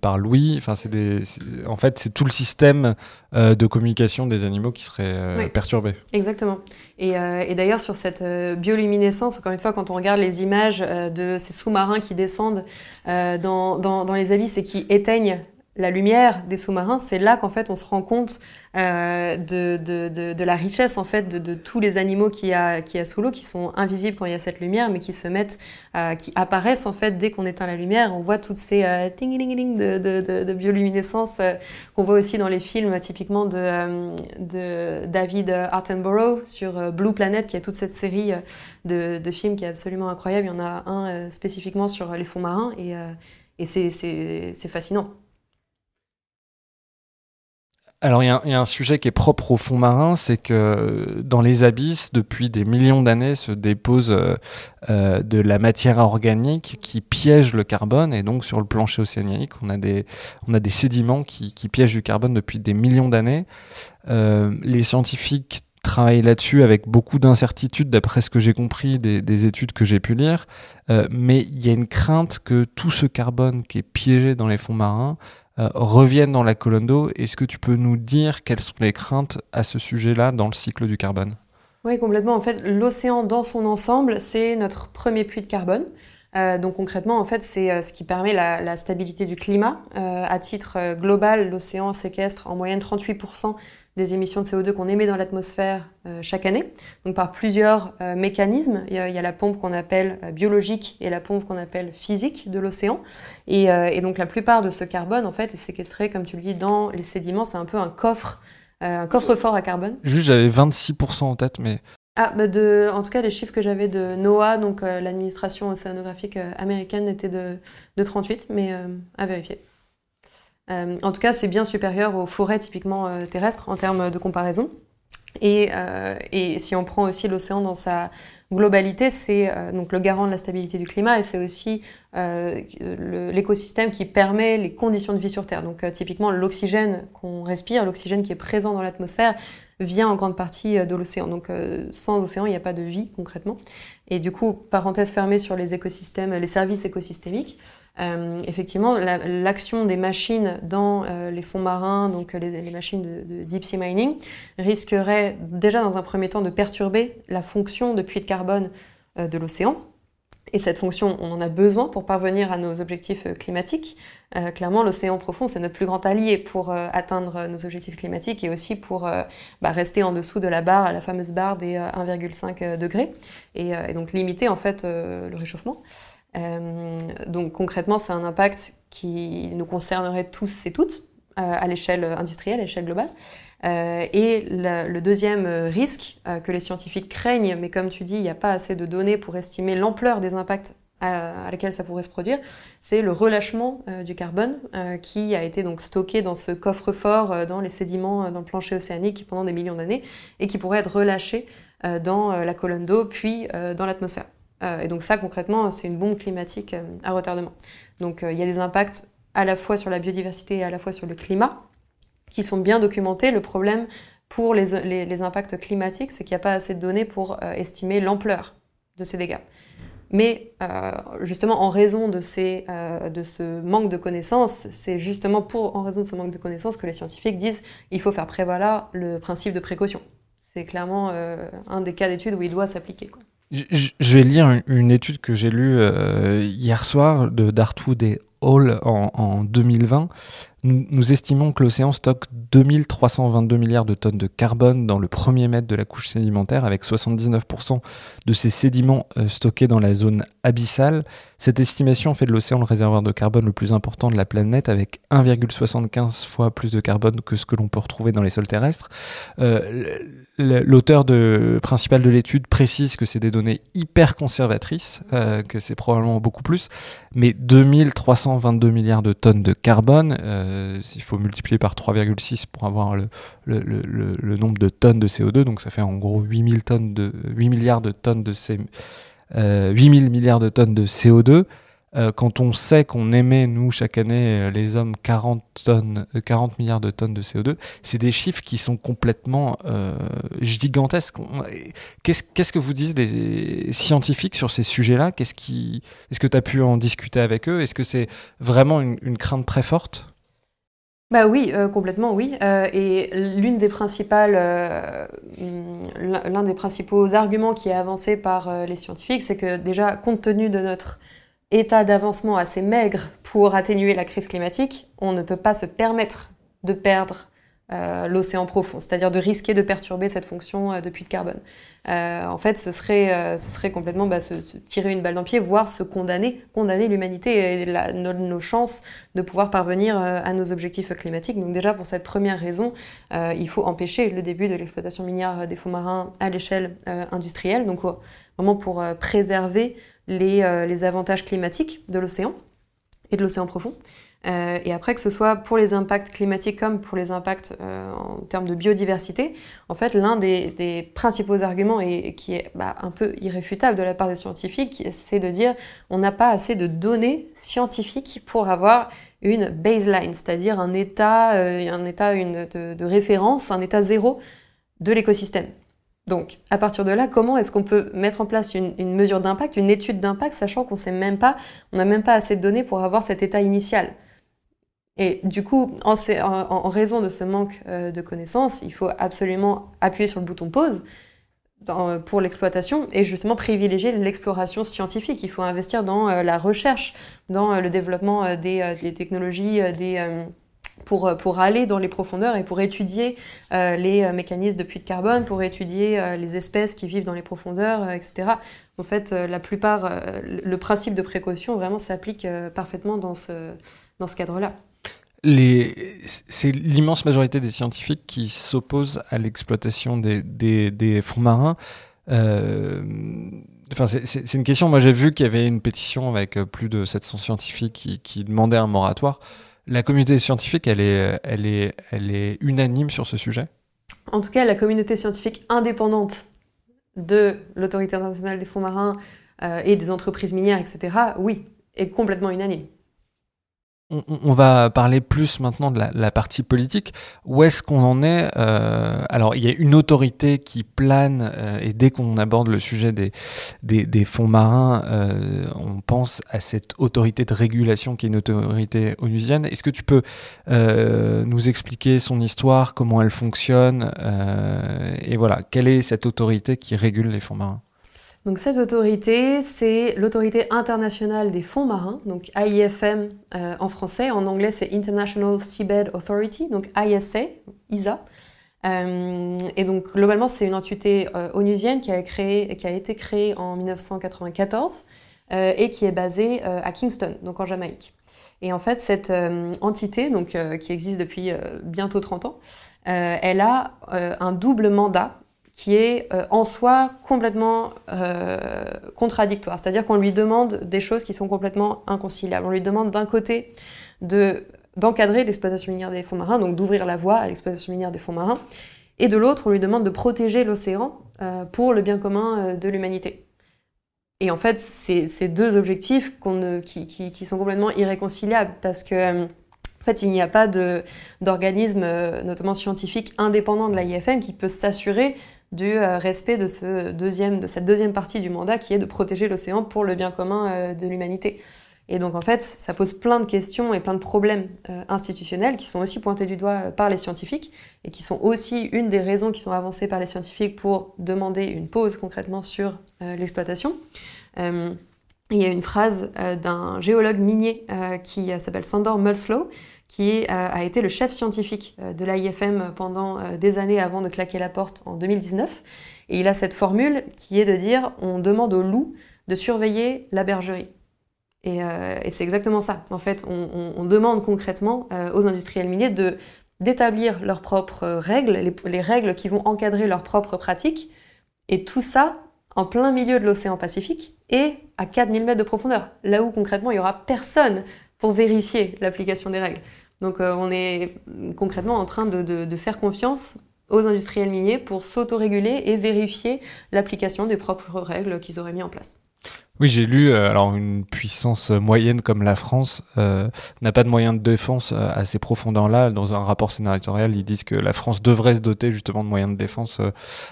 par l'ouïe. Enfin, c'est des, en fait, c'est tout le système de communication des animaux qui serait perturbé. Exactement. Et, et d'ailleurs, sur cette bioluminescence, encore une fois, quand on regarde les images de ces sous-marins qui descendent dans, dans, dans les abysses et qui éteignent la lumière des sous-marins, c'est là qu'en fait on se rend compte euh, de, de, de, la richesse en fait de, tous les animaux qu'il y, a, qui a sous l'eau, qui sont invisibles quand il y a cette lumière, mais qui se mettent, euh, qui apparaissent en fait dès qu'on éteint la lumière. On voit toutes ces euh, ting de, de, bioluminescence euh, qu'on voit aussi dans les films, typiquement de, de David Attenborough sur Blue Planet, qui a toute cette série de, films qui est absolument incroyable. Il y en a un spécifiquement sur les fonds marins et, et c'est fascinant. Alors il y, a un sujet qui est propre au fond marin, c'est que dans les abysses, depuis des millions d'années, se dépose euh, euh, de la matière organique qui piège le carbone, et donc sur le plancher océanique, on a des, on a des sédiments qui, piègent du carbone depuis des millions d'années. Euh, les scientifiques travaillent là-dessus avec beaucoup d'incertitudes, d'après ce que j'ai compris des, études que j'ai pu lire, mais il y a une crainte que tout ce carbone qui est piégé dans les fonds marins euh, reviennent dans la colonne d'eau. Est-ce que tu peux nous dire quelles sont les craintes à ce sujet-là dans le cycle du carbone? Oui, complètement. En fait, l'océan dans son ensemble, c'est notre premier puits de carbone. Euh, donc concrètement, en fait, c'est euh, ce qui permet la, stabilité du climat. à titre global, l'océan séquestre en moyenne 38% des émissions de CO2 qu'on émet dans l'atmosphère euh, chaque année, donc par plusieurs euh, mécanismes. Il y, a, la pompe qu'on appelle euh, biologique et la pompe qu'on appelle physique de l'océan. Et, et, donc la plupart de ce carbone, en fait, est séquestré, comme tu le dis, dans les sédiments. C'est un peu un coffre, un coffre-fort à carbone. Juste, j'avais 26% en tête, mais... Ah, bah de, en tout cas, les chiffres que j'avais de NOAA, donc l'administration océanographique américaine, étaient de, de 38, mais à vérifier. Euh, en tout cas, c'est bien supérieur aux forêts typiquement euh, terrestres en termes de comparaison. Euh, et, si on prend aussi l'océan dans sa globalité, c'est donc le garant de la stabilité du climat et c'est aussi l'écosystème qui permet les conditions de vie sur Terre. Donc typiquement l'oxygène qu'on respire, l'oxygène qui est présent dans l'atmosphère, vient en grande partie de l'océan. Donc sans océan, il n'y a pas de vie concrètement. Et du coup, parenthèse fermée sur les écosystèmes, les services écosystémiques. Euh, effectivement, l'action des machines dans euh, les fonds marins, donc les, machines de, deep sea mining, risquerait déjà dans un premier temps de perturber la fonction de puits de carbone de l'océan. Et cette fonction, on en a besoin pour parvenir à nos objectifs climatiques. clairement, l'océan profond, c'est notre plus grand allié pour atteindre nos objectifs climatiques et aussi pour bah, rester en dessous de la barre, la fameuse barre des 1,5 degrés, et, et, donc limiter en fait le réchauffement. Donc concrètement, c'est un impact qui nous concernerait tous et toutes à l'échelle industrielle, à l'échelle globale. Euh, et le, deuxième risque euh, que les scientifiques craignent, mais comme tu dis, il n'y a pas assez de données pour estimer l'ampleur des impacts à, lesquels ça pourrait se produire, c'est le relâchement euh, du carbone qui a été donc stocké dans ce coffre-fort dans les sédiments dans le plancher océanique pendant des millions d'années et qui pourrait être relâché dans la colonne d'eau puis dans l'atmosphère. Et donc ça concrètement c'est une bombe climatique à retardement. Donc il y a des impacts à la fois sur la biodiversité et à la fois sur le climat qui sont bien documentés. Le problème pour les, impacts climatiques, c'est qu'il n'y a pas assez de données pour euh, estimer l'ampleur de ces dégâts. Mais euh, justement, en raison de, euh, ce manque de connaissances, c'est justement pour, en raison de ce manque de connaissances que les scientifiques disent il faut faire prévaloir le principe de précaution. C'est clairement un des cas d'études où il doit s'appliquer. Je, vais lire une, étude que j'ai lue hier soir de Dartwood et Hall en, en 2020 nous, estimons que l'océan stocke 2322 milliards de tonnes de carbone dans le premier mètre de la couche sédimentaire, avec 79% de ces sédiments euh, stockés dans la zone abyssale. Cette estimation fait de l'océan le réservoir de carbone le plus important de la planète, avec 1,75 fois plus de carbone que ce que l'on peut retrouver dans les sols terrestres. Euh, l'auteur principal de l'étude précise que c'est des données hyper conservatrices, euh, que c'est probablement beaucoup plus, mais 2322 milliards de tonnes de carbone, euh, il faut multiplier par 3,6 pour avoir le, le, nombre de tonnes de CO2, donc ça fait en gros 8000 tonnes de, 8 milliards de tonnes de ces, 8000 milliards de tonnes de CO2. Euh, quand on sait qu'on émet, nous, chaque année, euh, les hommes, 40, tonnes, 40 milliards de tonnes de CO2, c'est des chiffres qui sont complètement gigantesques. Qu'est-ce que vous disent les scientifiques sur ces sujets-là? Est-ce que tu as pu en discuter avec eux? Est-ce que c'est vraiment une crainte très forte? Bah oui, euh, complètement oui. Euh, et l'une des principales, euh, l'un des principaux arguments qui est avancé par les scientifiques, c'est que déjà, compte tenu de notre état d'avancement assez maigre pour atténuer la crise climatique, on ne peut pas se permettre de perdre euh, l'océan profond, c'est-à-dire de risquer de perturber cette fonction euh, de puits de carbone. Euh, en fait, ce serait, ce serait complètement bah, se, tirer une balle dans le pied, voire se condamner, condamner l'humanité et nos, chances de pouvoir parvenir à nos objectifs climatiques. Donc déjà, pour cette première raison, il faut empêcher le début de l'exploitation minière des fonds marins à l'échelle industrielle, donc vraiment pour préserver les, les avantages climatiques de l'océan et de l'océan profond. Euh, et après, que ce soit pour les impacts climatiques comme pour les impacts euh, en termes de biodiversité, en fait, l'un des, principaux arguments, et, qui est bah, un peu irréfutable de la part des scientifiques, c'est de dire on n'a pas assez de données scientifiques pour avoir une baseline, c'est-à-dire un état, euh, un état de, référence, un état zéro de l'écosystème. Donc, à partir de là, comment est-ce qu'on peut mettre en place une, mesure d'impact, une étude d'impact, sachant qu'on sait même pas, on n'a même pas assez de données pour avoir cet état initial? Et du coup, en, raison de ce manque euh, de connaissances, il faut absolument appuyer sur le bouton pause pour l'exploitation et justement privilégier l'exploration scientifique. Il faut investir dans euh, la recherche, dans euh, le développement des, technologies, pour, pour, aller dans les profondeurs et pour étudier les mécanismes de puits de carbone, pour étudier les espèces qui vivent dans les profondeurs, etc. En fait, la plupart, le principe de précaution vraiment s'applique parfaitement dans ce, cadre-là c'est l'immense majorité des scientifiques qui s'opposent à l'exploitation des, fonds marins. Euh, enfin, c'est une question. Moi, j'ai vu qu'il y avait une pétition avec euh, plus de 700 scientifiques qui demandaient un moratoire. La communauté scientifique, elle est, unanime sur ce sujet En tout cas, la communauté scientifique indépendante de l'autorité internationale des fonds marins euh, et des entreprises minières, etc., oui, est complètement unanime on, va parler plus maintenant de la, partie politique. Où est-ce qu'on en est euh, Alors, il y a une autorité qui plane, euh, et dès qu'on aborde le sujet des, fonds marins, euh, on pense à cette autorité de régulation qui est une autorité onusienne. Est-ce que tu peux nous expliquer son histoire, comment elle fonctionne, et voilà, quelle est cette autorité qui régule les fonds marins? Donc cette autorité, c'est l'autorité internationale des fonds marins, donc AIFM euh, en français, en anglais c'est International Seabed Authority, donc ISA, ISA. Euh, et donc globalement c'est une entité euh, onusienne qui a, qui a été créée en 1994 et qui est basée à Kingston, donc en Jamaïque. Et en fait cette entité, donc, qui existe depuis bientôt 30 ans, elle a un double mandat qui est euh, en soi complètement euh, contradictoire. C'est-à-dire qu'on lui demande des choses qui sont complètement inconciliables. On lui demande d'un côté de, d'encadrer l'exploitation minière des fonds marins, donc d'ouvrir la voie à l'exploitation minière des fonds marins, et de l'autre, on lui demande de protéger l'océan euh, pour le bien commun de l'humanité. Et en fait, c'est ces deux objectifs qui, sont complètement irréconciliables parce que en fait, il n'y a pas d'organisme, notamment scientifique, indépendant de l'IFM qui peut s'assurer du euh, respect de, ce deuxième, de cette deuxième partie du mandat qui est de protéger l'océan pour le bien commun euh, de l'humanité. Et donc en fait, ça pose plein de questions et plein de problèmes euh, institutionnels qui sont aussi pointés du doigt par les scientifiques et qui sont aussi une des raisons qui sont avancées par les scientifiques pour demander une pause concrètement sur l'exploitation. il y a une phrase d'un géologue minier qui s'appelle Sandor Mulslow qui euh, a été le chef scientifique euh, de l'AIFM pendant euh, des années avant de claquer la porte en 2019. Et il a cette formule qui est de dire on demande aux loups de surveiller la bergerie. Et, c'est exactement ça. En fait, on, demande concrètement aux industriels miniers de d'établir leurs propres règles, les, les, règles qui vont encadrer leurs propres pratiques, et tout ça en plein milieu de l'océan Pacifique et à 4000 mètres de profondeur, là où concrètement il n'y aura personne pour vérifier l'application des règles. Donc euh, on est concrètement en train de, faire confiance aux industriels miniers pour s'autoréguler et vérifier l'application des propres règles qu'ils auraient mis en place. Oui, j'ai lu, euh, alors une puissance moyenne comme la France euh, n'a pas de moyens de défense euh, à ces profondeurs-là. Dans un rapport sénatorial, ils disent que la France devrait se doter justement de moyens de défense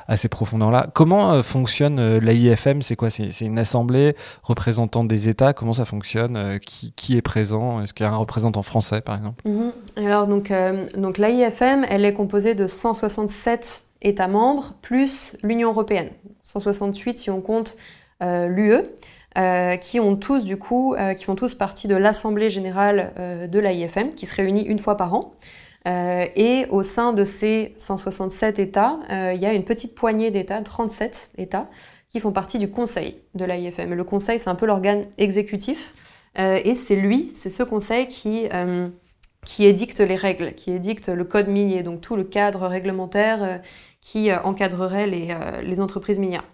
à ces profondeurs-là. Comment fonctionne l'AIFM C'est quoi? C'est une assemblée représentant des États Comment ça fonctionne qui, est présent? Est-ce qu'il y a un représentant français, par exemple? Mhm. Alors, donc, donc l'AIFM, elle est composée de 167 États membres, plus l'Union européenne. 168 si on compte euh, l'UE, euh, qui ont tous du coup, euh, qui font tous partie de l'Assemblée générale de l'AIFM, qui se réunit une fois par an. et au sein de ces 167 États, il y a une petite poignée d'États, 37 États, qui font partie du Conseil de l'AIFM. Le Conseil, c'est un peu l'organe exécutif, et c'est lui, c'est ce Conseil qui qui édicte les règles, qui édicte le code minier, donc tout le cadre réglementaire qui encadrerait les, les entreprises minières.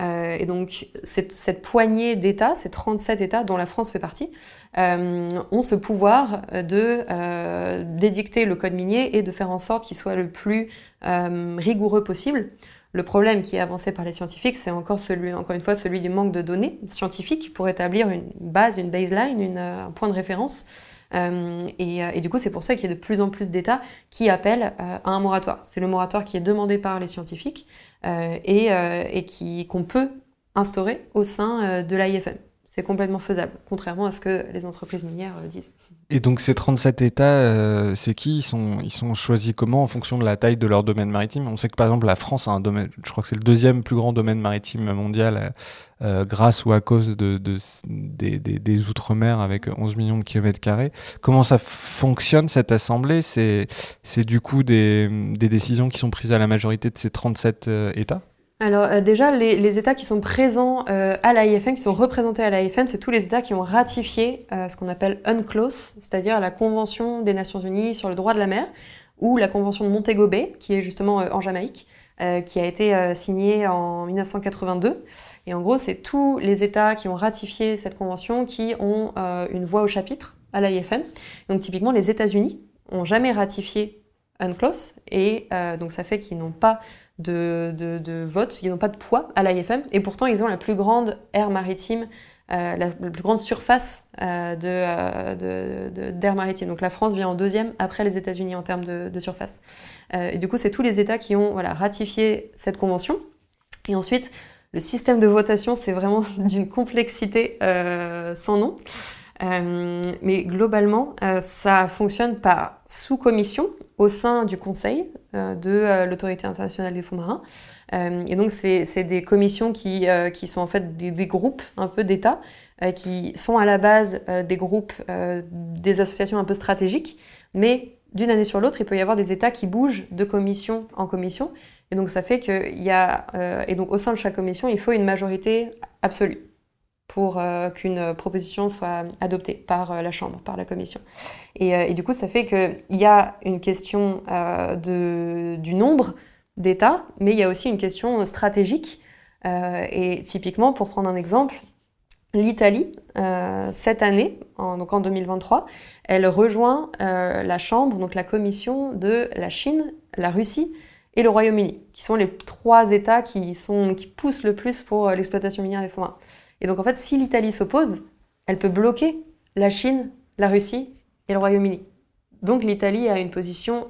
Euh, et donc, cette, cette poignée d'États, ces 37 États dont la France fait partie, euh, ont ce pouvoir de euh, d'édicter le code minier et de faire en sorte qu'il soit le plus euh, rigoureux possible. Le problème qui est avancé par les scientifiques, c'est encore celui, encore une fois, celui du manque de données scientifiques pour établir une base, une baseline, une, un point de référence. Euh, et, et, du coup, c'est pour ça qu'il y a de plus en plus d'États qui appellent à un moratoire. C'est le moratoire qui est demandé par les scientifiques. Euh, et, euh, qu'on peut instaurer au sein euh, de l'AIFM. C'est complètement faisable, contrairement à ce que les entreprises minières disent. Et donc ces 37 États, c'est qui? Ils sont, ils sont choisis comment en fonction de la taille de leur domaine maritime? On sait que par exemple la France a un domaine, je crois que c'est le deuxième plus grand domaine maritime mondial grâce ou à cause de, de des, outre-mer avec 11 millions de kilomètres carrés. Comment ça fonctionne cette assemblée? C'est du coup des, des décisions qui sont prises à la majorité de ces 37 États? Alors euh, déjà, les, États qui sont présents euh, à l'AIFM, qui sont représentés à l'AIFM, c'est tous les États qui ont ratifié euh, ce qu'on appelle UNCLOS, c'est-à-dire la Convention des Nations Unies sur le droit de la mer, ou la Convention de Montego Bay, qui est justement en Jamaïque, qui a été signée en 1982. Et en gros, c'est tous les États qui ont ratifié cette convention qui ont une voix au chapitre à l'AIFM. Donc typiquement, les États-Unis ont jamais ratifié UNCLOS, et donc ça fait qu'ils n'ont pas de, de, vote, ils n'ont pas de poids à l'IFM, et pourtant ils ont la plus grande aire maritime, euh, la, plus grande surface euh, euh, d'air maritime. Donc la France vient en deuxième après les États-Unis en termes de, surface. et du coup, c'est tous les États qui ont ratifié cette convention. Et ensuite, le système de votation, c'est vraiment *laughs* d'une complexité sans nom. mais globalement, ça fonctionne par sous-commission au sein du Conseil de l'Autorité internationale des fonds marins. et donc, c'est des commissions qui, qui, sont en fait des, des groupes un peu d'États qui sont à la base des groupes, des associations un peu stratégiques, mais d'une année sur l'autre, il peut y avoir des États qui bougent de commission en commission. Et donc, ça fait qu'il y a. et donc, au sein de chaque commission, il faut une majorité absolue pour euh, qu'une proposition soit adoptée par euh, la Chambre, par la Commission. Et, euh, du coup, ça fait qu'il y a une question du nombre d'États, mais il y a aussi une question stratégique. et typiquement, pour prendre un exemple, l'Italie, cette année, en, donc en 2023, elle rejoint la Chambre, donc la Commission de la Chine, la Russie et le Royaume-Uni, qui sont les trois États qui, qui poussent le plus pour l'exploitation minière des fonds marins. Et donc en fait, si l'Italie s'oppose, elle peut bloquer la Chine, la Russie et le Royaume-Uni. Donc l'Italie a une position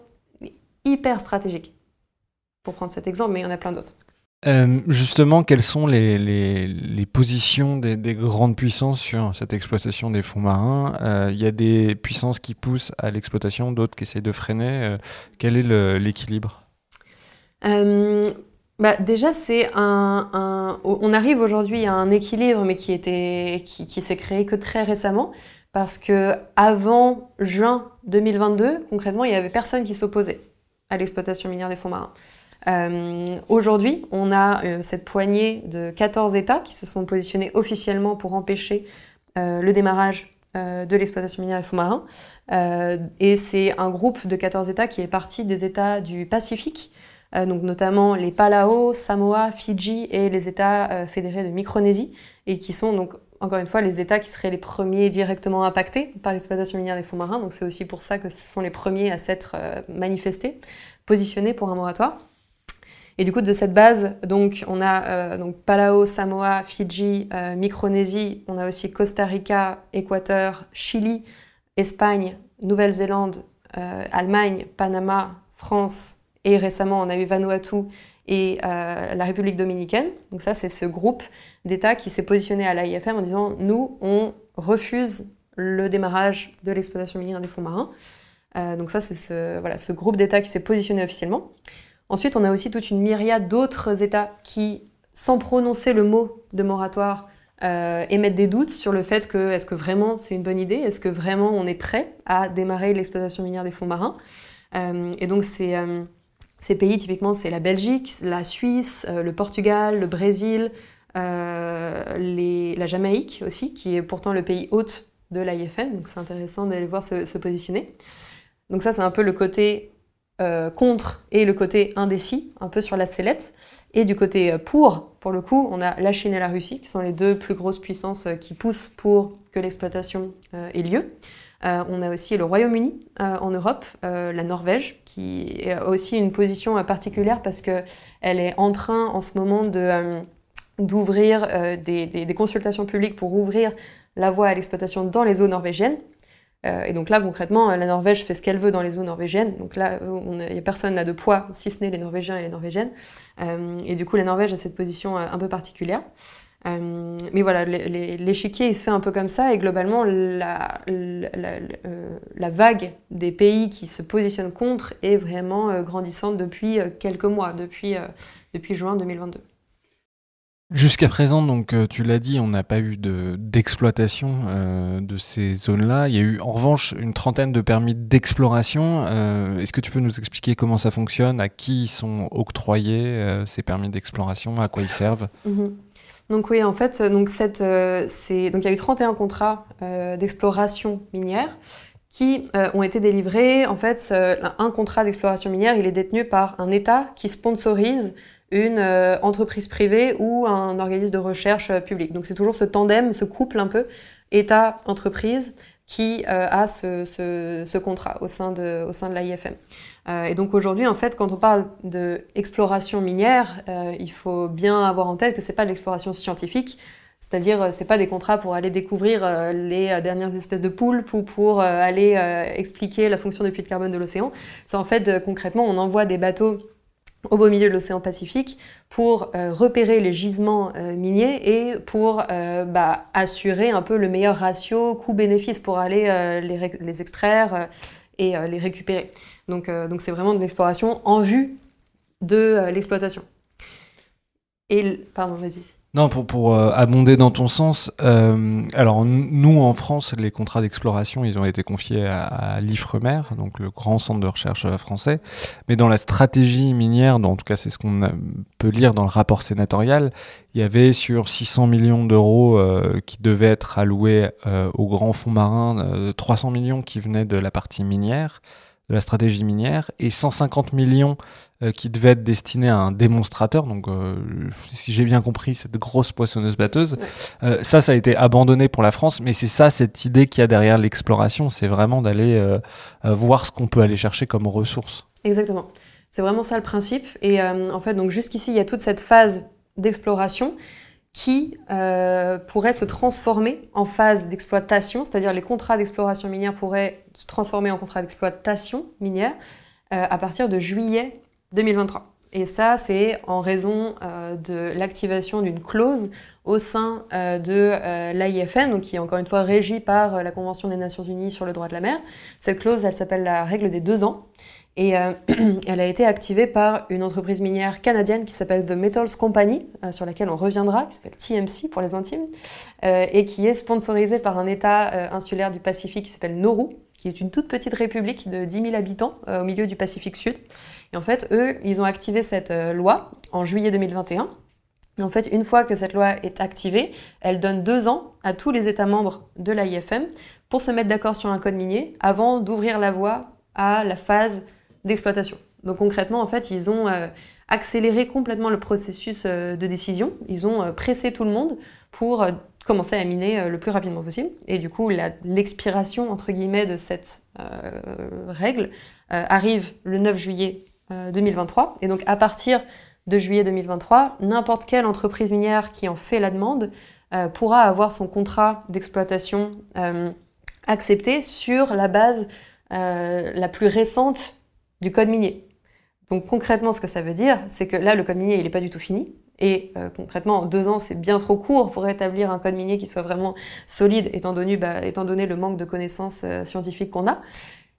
hyper stratégique. Pour prendre cet exemple, mais il y en a plein d'autres. Euh, justement, quelles sont les, les, positions des, des, grandes puissances sur cette exploitation des fonds marins? Euh, Il y a des puissances qui poussent à l'exploitation, d'autres qui essayent de freiner. Euh, quel est l'équilibre? Bah, déjà, c'est un, On arrive aujourd'hui à un équilibre, mais qui, était, qui, qui s'est créé que très récemment. Parce que avant juin 2022, concrètement, il n'y avait personne qui s'opposait à l'exploitation minière des fonds marins. Euh, aujourd'hui, on a euh, cette poignée de 14 États qui se sont positionnés officiellement pour empêcher euh, le démarrage de l'exploitation minière des fonds marins. et c'est un groupe de 14 États qui est parti des États du Pacifique, donc notamment les Palau, Samoa, Fidji et les États euh, fédérés de Micronésie, et qui sont donc encore une fois les États qui seraient les premiers directement impactés par l'exploitation minière des fonds marins. Donc c'est aussi pour ça que ce sont les premiers à s'être euh, manifestés, positionnés pour un moratoire. Et du coup, de cette base, donc, on a donc Palau, Samoa, Fidji, Micronésie, on a aussi Costa Rica, Équateur, Chili, Espagne, Nouvelle-Zélande, Allemagne, Panama, France, et récemment, on a eu Vanuatu et euh, la République dominicaine. Donc ça, c'est ce groupe d'États qui s'est positionné à l'AIFM en disant, nous, on refuse le démarrage de l'exploitation minière des fonds marins. Euh, donc ça, c'est ce, voilà, ce groupe d'États qui s'est positionné officiellement. Ensuite, on a aussi toute une myriade d'autres États qui, sans prononcer le mot de moratoire, euh, émettent des doutes sur le fait que est-ce que vraiment c'est une bonne idée, est-ce que vraiment on est prêt à démarrer l'exploitation minière des fonds marins? et donc c'est ces pays, typiquement, c'est la Belgique, la Suisse, euh, le Portugal, le Brésil, euh, la Jamaïque aussi, qui est pourtant le pays hôte de l'IFM. Donc c'est intéressant d'aller voir se, positionner. Donc ça, c'est un peu le côté euh, contre et le côté indécis, un peu sur la sellette. Et du côté pour, pour le coup, on a la Chine et la Russie, qui sont les deux plus grosses puissances qui poussent pour que l'exploitation ait lieu. Euh, on a aussi le Royaume-Uni euh, en Europe, euh, la Norvège, qui a aussi une position particulière parce qu'elle est en train en ce moment d'ouvrir des, consultations publiques pour ouvrir la voie à l'exploitation dans les eaux norvégiennes. et donc là, concrètement, la Norvège fait ce qu'elle veut dans les eaux norvégiennes. Donc là, il a, personne n'a de poids, si ce n'est les Norvégiens et les Norvégiennes. et du coup, la Norvège a cette position un peu particulière. Euh, mais voilà, l'échiquier, il se fait un peu comme ça, et globalement, la, la, euh, vague des pays qui se positionnent contre est vraiment euh, grandissante depuis quelques mois, depuis, depuis juin 2022. Jusqu'à présent, donc tu l'as dit, on n'a pas eu d'exploitation de, ces zones-là. Il y a eu en revanche une trentaine de permis d'exploration. Est-ce que tu peux nous expliquer comment ça fonctionne, à qui sont octroyés ces permis d'exploration, à quoi ils servent? Mm-hmm. Donc oui, en fait, donc euh, il y a eu 31 contrats euh, d'exploration minière qui euh, ont été délivrés. En fait, un contrat d'exploration minière, il est détenu par un État qui sponsorise une entreprise privée ou un organisme de recherche public. Donc c'est toujours ce tandem, ce couple un peu État-entreprise qui a ce, ce, contrat au sein de, au sein de l'AIFM. Euh, et donc aujourd'hui, en fait, quand on parle d'exploration minière, euh, il faut bien avoir en tête que c'est pas de l'exploration scientifique, c'est-à-dire euh, c'est pas des contrats pour aller découvrir les dernières espèces de poulpes ou pour aller expliquer la fonction des puits de carbone de l'océan. C'est en fait concrètement, on envoie des bateaux au beau milieu de l'océan Pacifique pour repérer les gisements miniers et pour bah, assurer un peu le meilleur ratio coût-bénéfice pour aller les, les, extraire et les récupérer. Donc donc c'est vraiment de l'exploration en vue de l'exploitation. Et pardon, vas-y. Non, pour, pour euh, abonder dans ton sens, euh, alors nous en France, les contrats d'exploration, ils ont été confiés à, l'IFREMER, donc le grand centre de recherche euh, français. Mais dans la stratégie minière, en tout cas c'est ce qu'on peut lire dans le rapport sénatorial, il y avait sur 600 millions d'euros qui devaient être alloués au grand fonds marin, 300 millions qui venaient de la partie minière de la stratégie minière et 150 millions euh, qui devaient être destinés à un démonstrateur. Donc, euh, si j'ai bien compris, cette grosse poissonneuse batteuse. Euh, ça, ça a été abandonné pour la France, mais c'est ça, cette idée qu'il y a derrière l'exploration, c'est vraiment d'aller voir ce qu'on peut aller chercher comme ressources. Exactement. C'est vraiment ça le principe. Et en fait, donc jusqu'ici, il y a toute cette phase d'exploration qui euh, pourrait se transformer en phase d'exploitation, c'est-à-dire les contrats d'exploration minière pourraient se transformer en contrats d'exploitation minière euh, à partir de juillet 2023. Et ça, c'est en raison euh, de l'activation d'une clause au sein de l'AIFM, donc qui est encore une fois régie par la Convention des Nations Unies sur le droit de la mer. Cette clause, elle s'appelle la règle des deux ans. Et euh, *clears throat* elle a été activée par une entreprise minière canadienne qui s'appelle The Metals Company, euh, sur laquelle on reviendra, qui s'appelle TMC pour les intimes, euh, et qui est sponsorisée par un État insulaire du Pacifique qui s'appelle Nauru, qui est une toute petite république de 10 000 habitants au milieu du Pacifique Sud. Et en fait, eux, ils ont activé cette loi en juillet 2021. Et en fait, une fois que cette loi est activée, elle donne deux ans à tous les États membres de l'AIFM pour se mettre d'accord sur un code minier avant d'ouvrir la voie à la phase d'exploitation. Donc concrètement, en fait, ils ont euh, accéléré complètement le processus euh, de décision. Ils ont euh, pressé tout le monde pour commencer à miner le plus rapidement possible. Et du coup, l'expiration, entre guillemets, de cette règle arrive le 9 juillet 2023. Et donc, à partir de juillet 2023, n'importe quelle entreprise minière qui en fait la demande pourra avoir son contrat d'exploitation accepté sur la base la plus récente du code minier. Donc concrètement, ce que ça veut dire, c'est que là, le code minier, il n'est pas du tout fini. Et euh, concrètement, deux ans, c'est bien trop court pour établir un code minier qui soit vraiment solide, étant donné, bah, étant donné le manque de connaissances euh, scientifiques qu'on a.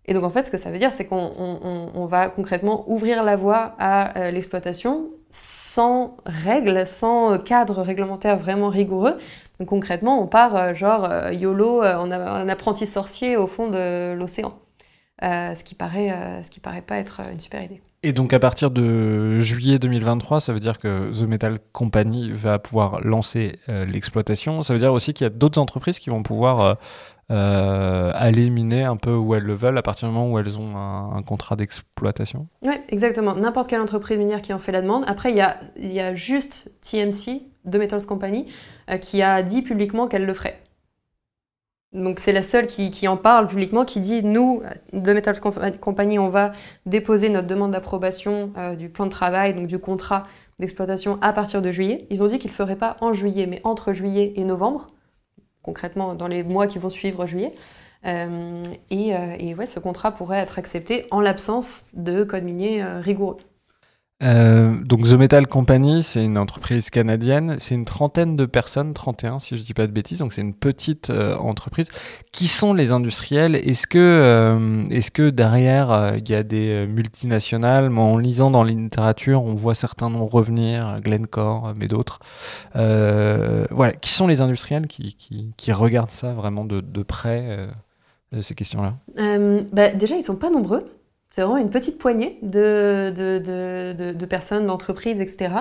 Et donc en fait, ce que ça veut dire, c'est qu'on va concrètement ouvrir la voie à euh, l'exploitation sans règles, sans cadre réglementaire vraiment rigoureux. Donc concrètement, on part genre YOLO, on a un apprenti sorcier au fond de l'océan. Euh, ce, qui paraît, euh, ce qui paraît pas être une super idée. Et donc à partir de juillet 2023, ça veut dire que The Metal Company va pouvoir lancer euh, l'exploitation. Ça veut dire aussi qu'il y a d'autres entreprises qui vont pouvoir aller miner un peu où elles le veulent à partir du moment où elles ont un, contrat d'exploitation. Oui, exactement. N'importe quelle entreprise minière qui en fait la demande. Après, il y a, y a juste TMC, The Metals Company, qui a dit publiquement qu'elle le ferait. Donc c'est la seule qui, en parle publiquement, qui dit nous, de Metals Company, on va déposer notre demande d'approbation euh, du plan de travail, donc du contrat d'exploitation à partir de juillet. Ils ont dit qu'ils ne feraient pas en juillet, mais entre juillet et novembre, concrètement dans les mois qui vont suivre juillet. Euh, et, euh, ce contrat pourrait être accepté en l'absence de code minier rigoureux. Euh, donc The Metal Company, c'est une entreprise canadienne. C'est une trentaine de personnes, 31 si je dis pas de bêtises. Donc c'est une petite euh, entreprise. Qui sont les industriels? Est-ce que, euh, est-ce que derrière il y a des multinationales? Moi, en lisant dans la littérature, on voit certains noms revenir, Glencore, mais d'autres. voilà. Qui sont les industriels qui, regardent ça vraiment de, de près ces questions-là? Bah, Déjà, ils sont pas nombreux. C'est vraiment une petite poignée de, de, personnes, d'entreprises, etc.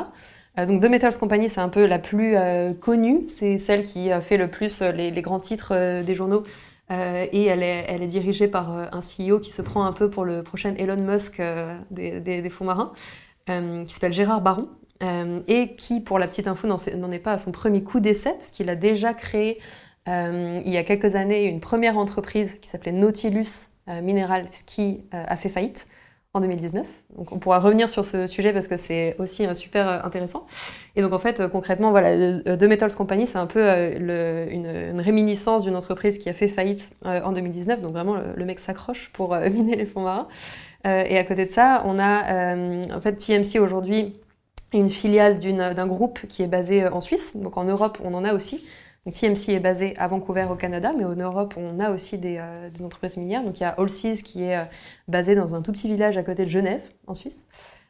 Euh, donc The Metals Company, c'est un peu la plus euh, connue. C'est celle qui a fait le plus euh, les, grands titres des journaux. et elle est, elle est, dirigée par un CEO qui se prend un peu pour le prochain Elon Musk des, fonds marins, qui s'appelle Gérard Baron. et qui, pour la petite info, n'en est pas à son premier coup d'essai, parce qu'il a déjà créé, il y a quelques années, une première entreprise qui s'appelait Nautilus, euh, Mineral qui euh, a fait faillite en 2019. Donc on pourra revenir sur ce sujet parce que c'est aussi euh, super intéressant. Et donc en fait, concrètement, voilà, The Metals Company, c'est un peu une, réminiscence d'une entreprise qui a fait faillite en 2019. Donc vraiment, le, mec s'accroche pour *laughs* miner les fonds marins. et à côté de ça, on a en fait TMC aujourd'hui une filiale d'un groupe qui est basé en Suisse. Donc en Europe, on en a aussi. TMC est basé à Vancouver au Canada, mais en Europe, on a aussi des, entreprises minières. Donc il y a Allseas qui est basé dans un tout petit village à côté de Genève, en Suisse.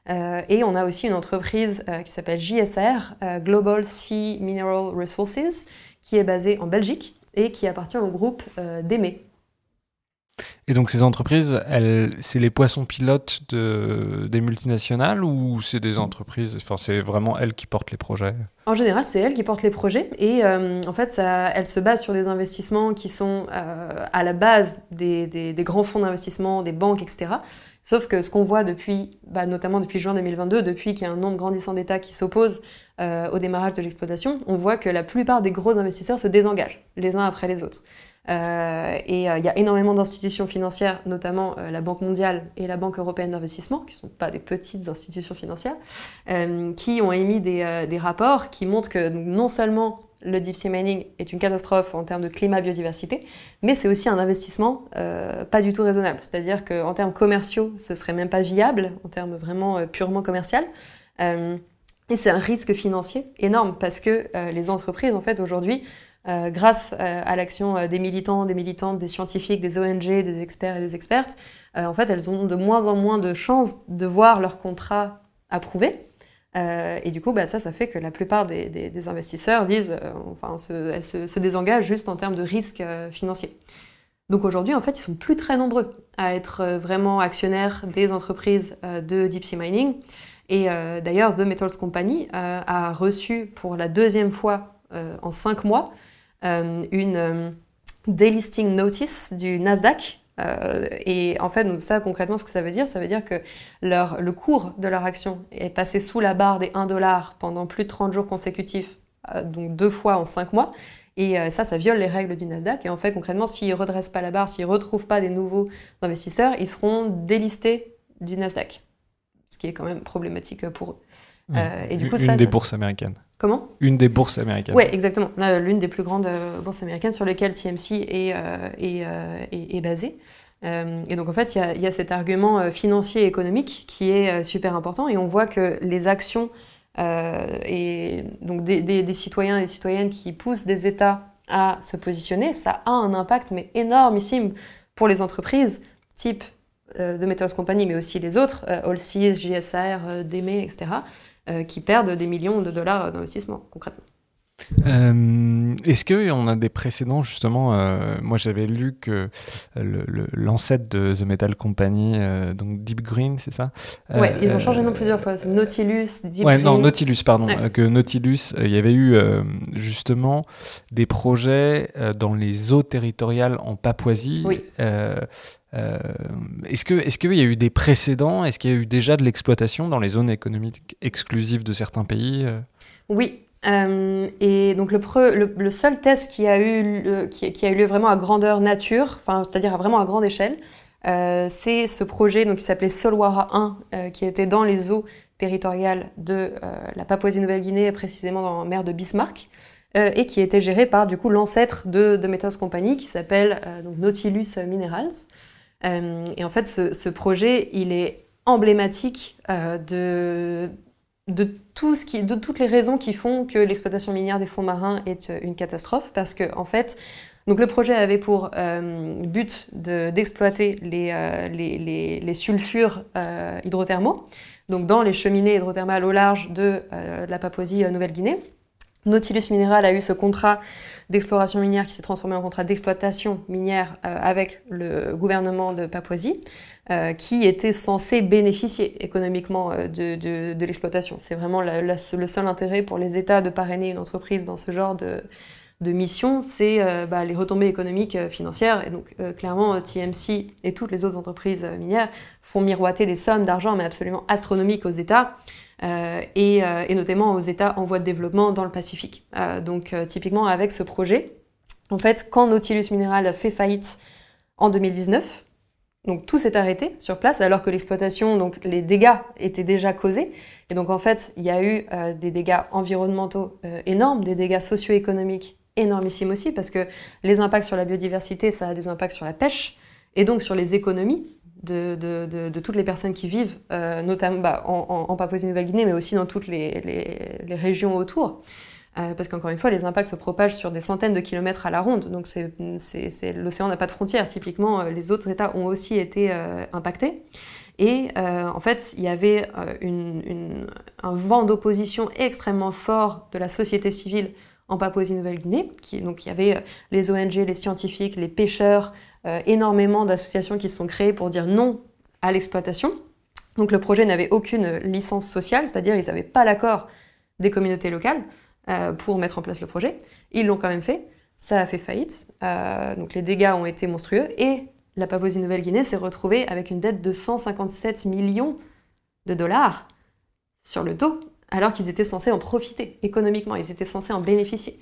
et on a aussi une entreprise qui s'appelle JSR, Global Sea Mineral Resources, qui est basée en Belgique et qui appartient au groupe d'Aimé, et donc ces entreprises, c'est les poissons pilotes de, des multinationales ou c'est des entreprises, enfin c'est vraiment elles qui portent les projets? En général, c'est elles qui portent les projets et euh, en fait, elles se basent sur des investissements qui sont euh, à la base des, des, grands fonds d'investissement, des banques, etc. Sauf que ce qu'on voit depuis, bah, notamment depuis juin 2022, depuis qu'il y a un nombre grandissant d'États qui s'opposent euh, au démarrage de l'exploitation, on voit que la plupart des gros investisseurs se désengagent les uns après les autres. Euh, et euh, il y a énormément d'institutions financières, notamment euh, la Banque mondiale et la Banque européenne d'investissement, qui ne sont pas des petites institutions financières, qui ont émis des, des, rapports qui montrent que non seulement le deep sea mining est une catastrophe en termes de climat biodiversité, mais c'est aussi un investissement pas du tout raisonnable. C'est-à-dire qu'en termes commerciaux, ce serait même pas viable, en termes vraiment purement commercial. et c'est un risque financier énorme parce que les entreprises, en fait, aujourd'hui, euh, grâce euh, à l'action euh, des militants, des militantes, des scientifiques, des ONG, des experts et des expertes, en fait, elles ont de moins en moins de chances de voir leur contrat approuvé. et du coup, bah, ça, ça fait que la plupart des, investisseurs disent, enfin, se, elles se, désengagent juste en termes de risque financier. Donc aujourd'hui, en fait, ils sont plus très nombreux à être vraiment actionnaires des entreprises de deep sea mining. Et d'ailleurs, The Metals Company a reçu pour la deuxième fois en cinq mois une euh, delisting notice du Nasdaq. Euh, et en fait, donc ça concrètement, ce que ça veut dire, ça veut dire que leur, le cours de leur action est passé sous la barre des 1 dollar pendant plus de 30 jours consécutifs, donc deux fois en 5 mois. Et ça, ça viole les règles du Nasdaq. Et en fait, concrètement, s'ils ne redressent pas la barre, s'ils ne retrouvent pas des nouveaux investisseurs, ils seront délistés du Nasdaq. Ce qui est quand même problématique pour eux. Et du coup, Une des bourses américaines. Comment? Une des bourses américaines. Oui, exactement. L'une des plus grandes euh, bourses américaines sur lesquelles TMC est, euh, euh, est, est, basée. et donc en fait, il y, a cet argument financier et économique qui est super important. Et on voit que les actions et donc des, des, citoyens et des citoyennes qui poussent des États à se positionner, ça a un impact mais énormissime pour les entreprises type de Metals Company, mais aussi les autres, Allseas, JSR, DME, etc qui perdent des millions de dollars d'investissement, concrètement. Euh, est-ce qu'on a des précédents justement euh, Moi j'avais lu que l'ancêtre de The Metal Company, donc Deep Green, c'est ça? Ouais, ils ont changé nom plusieurs fois. Nautilus, Deep ouais, Non, Nautilus, pardon. que Nautilus, il y avait eu justement des projets dans les eaux territoriales en Papouasie. Oui. Euh, est-ce qu'il est qu'il y a eu des précédents? Est-ce qu'il y a eu déjà de l'exploitation dans les zones économiques exclusives de certains pays euh? Oui. Euh, et donc le, seul test qui a, eu, qui, a eu lieu vraiment à grandeur nature, c'est-à-dire vraiment à grande échelle, c'est ce projet donc, qui s'appelait Solwara 1, qui était dans les eaux territoriales de la Papouasie-Nouvelle-Guinée, précisément dans la mer de Bismarck. et qui était géré par du coup l'ancêtre de, de Company qui s'appelle Nautilus Minerals. Euh, et en fait, ce, projet, il est emblématique euh, de, de, tout ce qui, de toutes les raisons qui font que l'exploitation minière des fonds marins est euh, une catastrophe, parce que en fait, donc le projet avait pour but d'exploiter les, les, les, sulfures hydrothermaux, donc dans les cheminées hydrothermales au large de la Papouasie-Nouvelle-Guinée. Nautilus Mineral a eu ce contrat d'exploration minière qui s'est transformé en contrat d'exploitation minière euh, avec le gouvernement de Papouasie, euh, qui était censé bénéficier économiquement euh, de, l'exploitation. C'est vraiment le seul intérêt pour les États de parrainer une entreprise dans ce genre de, mission, c'est bah, les retombées économiques financières. Et donc clairement, TMC et toutes les autres entreprises minières font miroiter des sommes d'argent, mais absolument astronomiques aux États. Euh, euh, et, notamment aux États en voie de développement dans le Pacifique. Euh, donc typiquement avec ce projet, en fait, quand Nautilus Mineral fait faillite en 2019, donc tout s'est arrêté sur place alors que l'exploitation, donc les dégâts étaient déjà causés. Et donc en fait, il y a eu des dégâts environnementaux énormes, des dégâts socio-économiques énormissimes aussi, parce que les impacts sur la biodiversité, ça a des impacts sur la pêche et donc sur les économies de, toutes les personnes qui vivent, euh, notamment bah, en, Papouasie-Nouvelle-Guinée, mais aussi dans toutes les, régions autour. Parce qu'encore une fois, les impacts se propagent sur des centaines de kilomètres à la ronde. Donc l'océan n'a pas de frontières. Typiquement, les autres États ont aussi été impactés. Et en fait, il y avait un vent d'opposition extrêmement fort de la société civile en Papouasie-Nouvelle-Guinée. Donc il y avait les ONG, les scientifiques, les pêcheurs, énormément d'associations qui se sont créées pour dire non à l'exploitation. Donc le projet n'avait aucune licence sociale, c'est-à-dire ils n'avaient pas l'accord des communautés locales euh, pour mettre en place le projet. Ils l'ont quand même fait, ça a fait faillite, euh, donc les dégâts ont été monstrueux et la Papouasie-Nouvelle-Guinée s'est retrouvée avec une dette de 157 millions de dollars sur le dos, alors qu'ils étaient censés en profiter économiquement, ils étaient censés en bénéficier.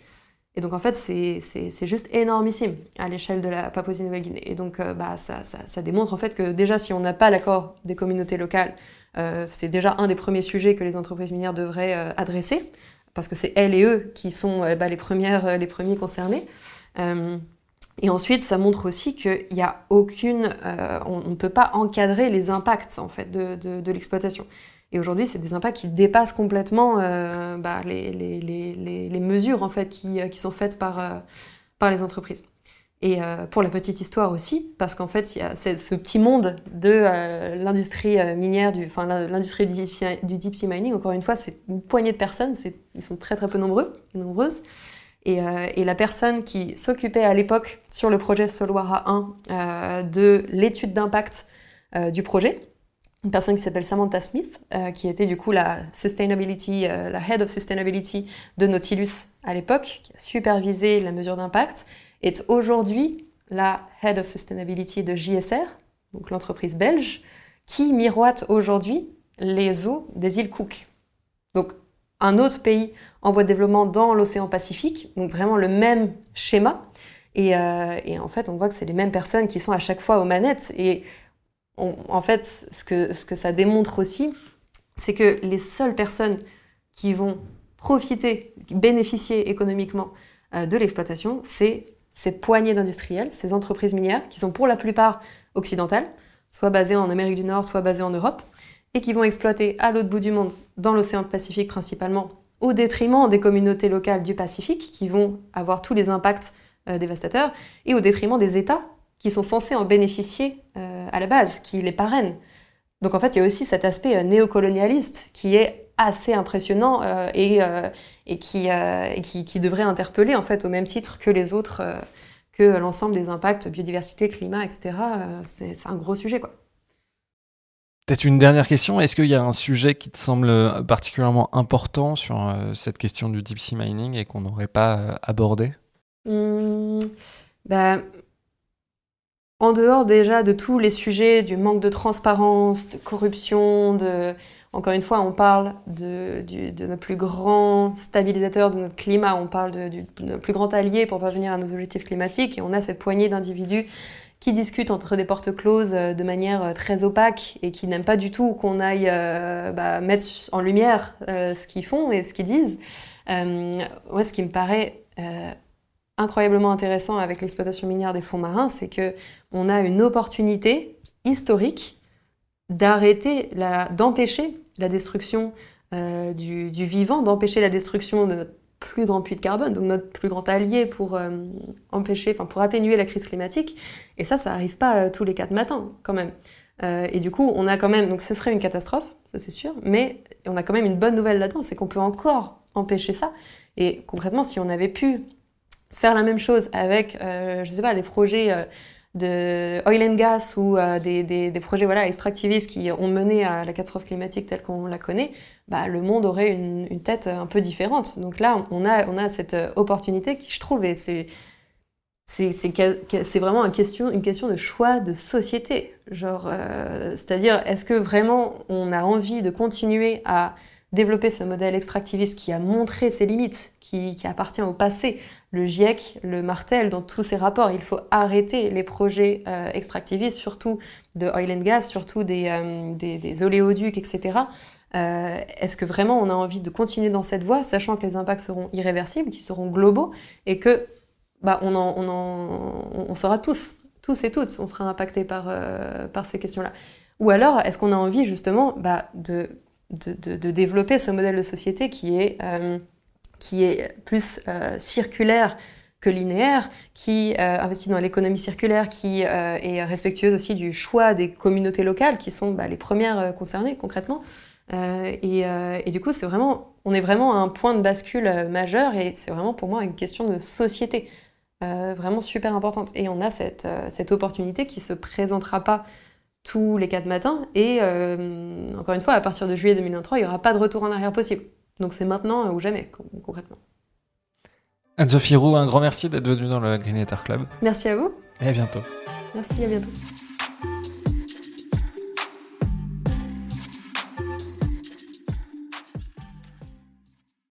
Et donc en fait, c'est juste énormissime à l'échelle de la Papouasie-Nouvelle-Guinée. Et donc euh, bah, ça, démontre en fait que déjà, si on n'a pas l'accord des communautés locales, c'est déjà un des premiers sujets que les entreprises minières devraient adresser, parce que c'est elles et eux qui sont bah, les, premières, les premiers concernés. et ensuite, ça montre aussi qu'il n'y a aucune... on ne peut pas encadrer les impacts en fait de, de, l'exploitation. Et aujourd'hui, c'est des impacts qui dépassent complètement euh, bah, les, les, les, les, mesures en fait, qui, euh, qui sont faites par, euh, par les entreprises. Et pour la petite histoire aussi, parce qu'en fait, il y a ce petit monde de l'industrie minière, du, enfin l'industrie du, deep sea mining. Encore une fois, c'est une poignée de personnes, ils sont très très peu nombreux, nombreuses. Et, la personne qui s'occupait à l'époque sur le projet Solwara 1 de l'étude d'impact du projet, une personne qui s'appelle Samantha Smith, euh, qui était du coup la sustainability, euh, la head of sustainability de Nautilus à l'époque, qui a supervisé la mesure d'impact, est aujourd'hui la head of sustainability de JSR, donc l'entreprise belge, qui miroite aujourd'hui les eaux des îles Cook. Donc un autre pays en voie de développement dans l'océan Pacifique, donc vraiment le même schéma. Et, euh, en fait, on voit que c'est les mêmes personnes qui sont à chaque fois aux manettes. Et en fait, ce que, ce que ça démontre aussi, c'est que les seules personnes qui vont profiter, bénéficier économiquement euh, de l'exploitation, c'est ces poignées d'industriels, ces entreprises minières, qui sont pour la plupart occidentales, soit basées en Amérique du Nord, soit basées en Europe, et qui vont exploiter à l'autre bout du monde, dans l'océan Pacifique principalement, au détriment des communautés locales du Pacifique, qui vont avoir tous les impacts euh, dévastateurs, et au détriment des États qui sont censés en bénéficier euh, à la base, qui les parrainent. Donc en fait, il y a aussi cet aspect euh, néocolonialiste qui est assez impressionnant euh, et, et, qui, qui, qui, devrait interpeller en fait au même titre que les autres, que l'ensemble des impacts biodiversité, climat, etc. c'est un gros sujet quoi. Peut-être une dernière question. Est-ce qu'il y a un sujet qui te semble particulièrement important sur cette question du deep sea mining et qu'on n'aurait pas abordé? Mmh, bah, en dehors déjà de tous les sujets du manque de transparence, de corruption, de... Encore une fois, on parle de, notre plus grand stabilisateur de notre climat, on parle de, notre plus grand allié pour parvenir à nos objectifs climatiques, et on a cette poignée d'individus qui discutent entre des portes closes euh, de manière euh, très opaque et qui n'aiment pas du tout qu'on aille euh, bah, mettre en lumière ce qu'ils font et ce qu'ils disent. ce qui me paraît incroyablement intéressant avec l'exploitation minière des fonds marins, c'est que on a une opportunité historique d'arrêter, d'empêcher la destruction euh, du, vivant, d'empêcher la destruction de notre plus grand puits de carbone, donc notre plus grand allié pour euh, empêcher, enfin pour atténuer la crise climatique. Et ça, ça n'arrive pas euh, tous les quatre matins, quand même. et du coup, on a quand même, donc ce serait une catastrophe, ça c'est sûr, mais on a quand même une bonne nouvelle là-dedans, c'est qu'on peut encore empêcher ça. Et concrètement, si on avait pu faire la même chose avec, euh, je sais pas, des projets de oil and gas ou euh, des, des, projets voilà, extractivistes qui ont mené à la catastrophe climatique telle qu'on la connaît, bah, le monde aurait une, une, tête un peu différente. Donc là, on a, on a cette opportunité qui, je trouve, et c'est c'est vraiment une question, une question de choix de société. Genre, c'est-à-dire, est-ce que vraiment on a envie de continuer à développer ce modèle extractiviste qui a montré ses limites, qui, appartient au passé, le GIEC le martèle dans tous ses rapports. Il faut arrêter les projets euh, extractivistes, surtout de oil and gas, surtout des, euh, des, oléoducs, etc. Euh, est-ce que vraiment on a envie de continuer dans cette voie, sachant que les impacts seront irréversibles, qu'ils seront globaux, et que bah, on, en, on, en, on sera tous, tous et toutes, on sera impactés par, par ces questions-là. Ou alors, est-ce qu'on a envie justement bah, de, de, développer ce modèle de société qui est qui est plus circulaire que linéaire, qui investit dans l'économie circulaire, qui est respectueuse aussi du choix des communautés locales, qui sont bah, les premières concernées concrètement. Et, et, du coup, c'est vraiment, on est vraiment à un point de bascule majeur, et c'est vraiment pour moi une question de société. Euh, vraiment super importante. Et on a cette, euh, cette opportunité qui se présentera pas tous les quatre matins. Et euh, encore une fois, à partir de juillet 2023, il n'y aura pas de retour en arrière possible. Donc c'est maintenant ou jamais, concrètement. Anne-Sophie Roux, un grand merci d'être venue dans le Green Club. Merci à vous. Et à bientôt. Merci, à bientôt.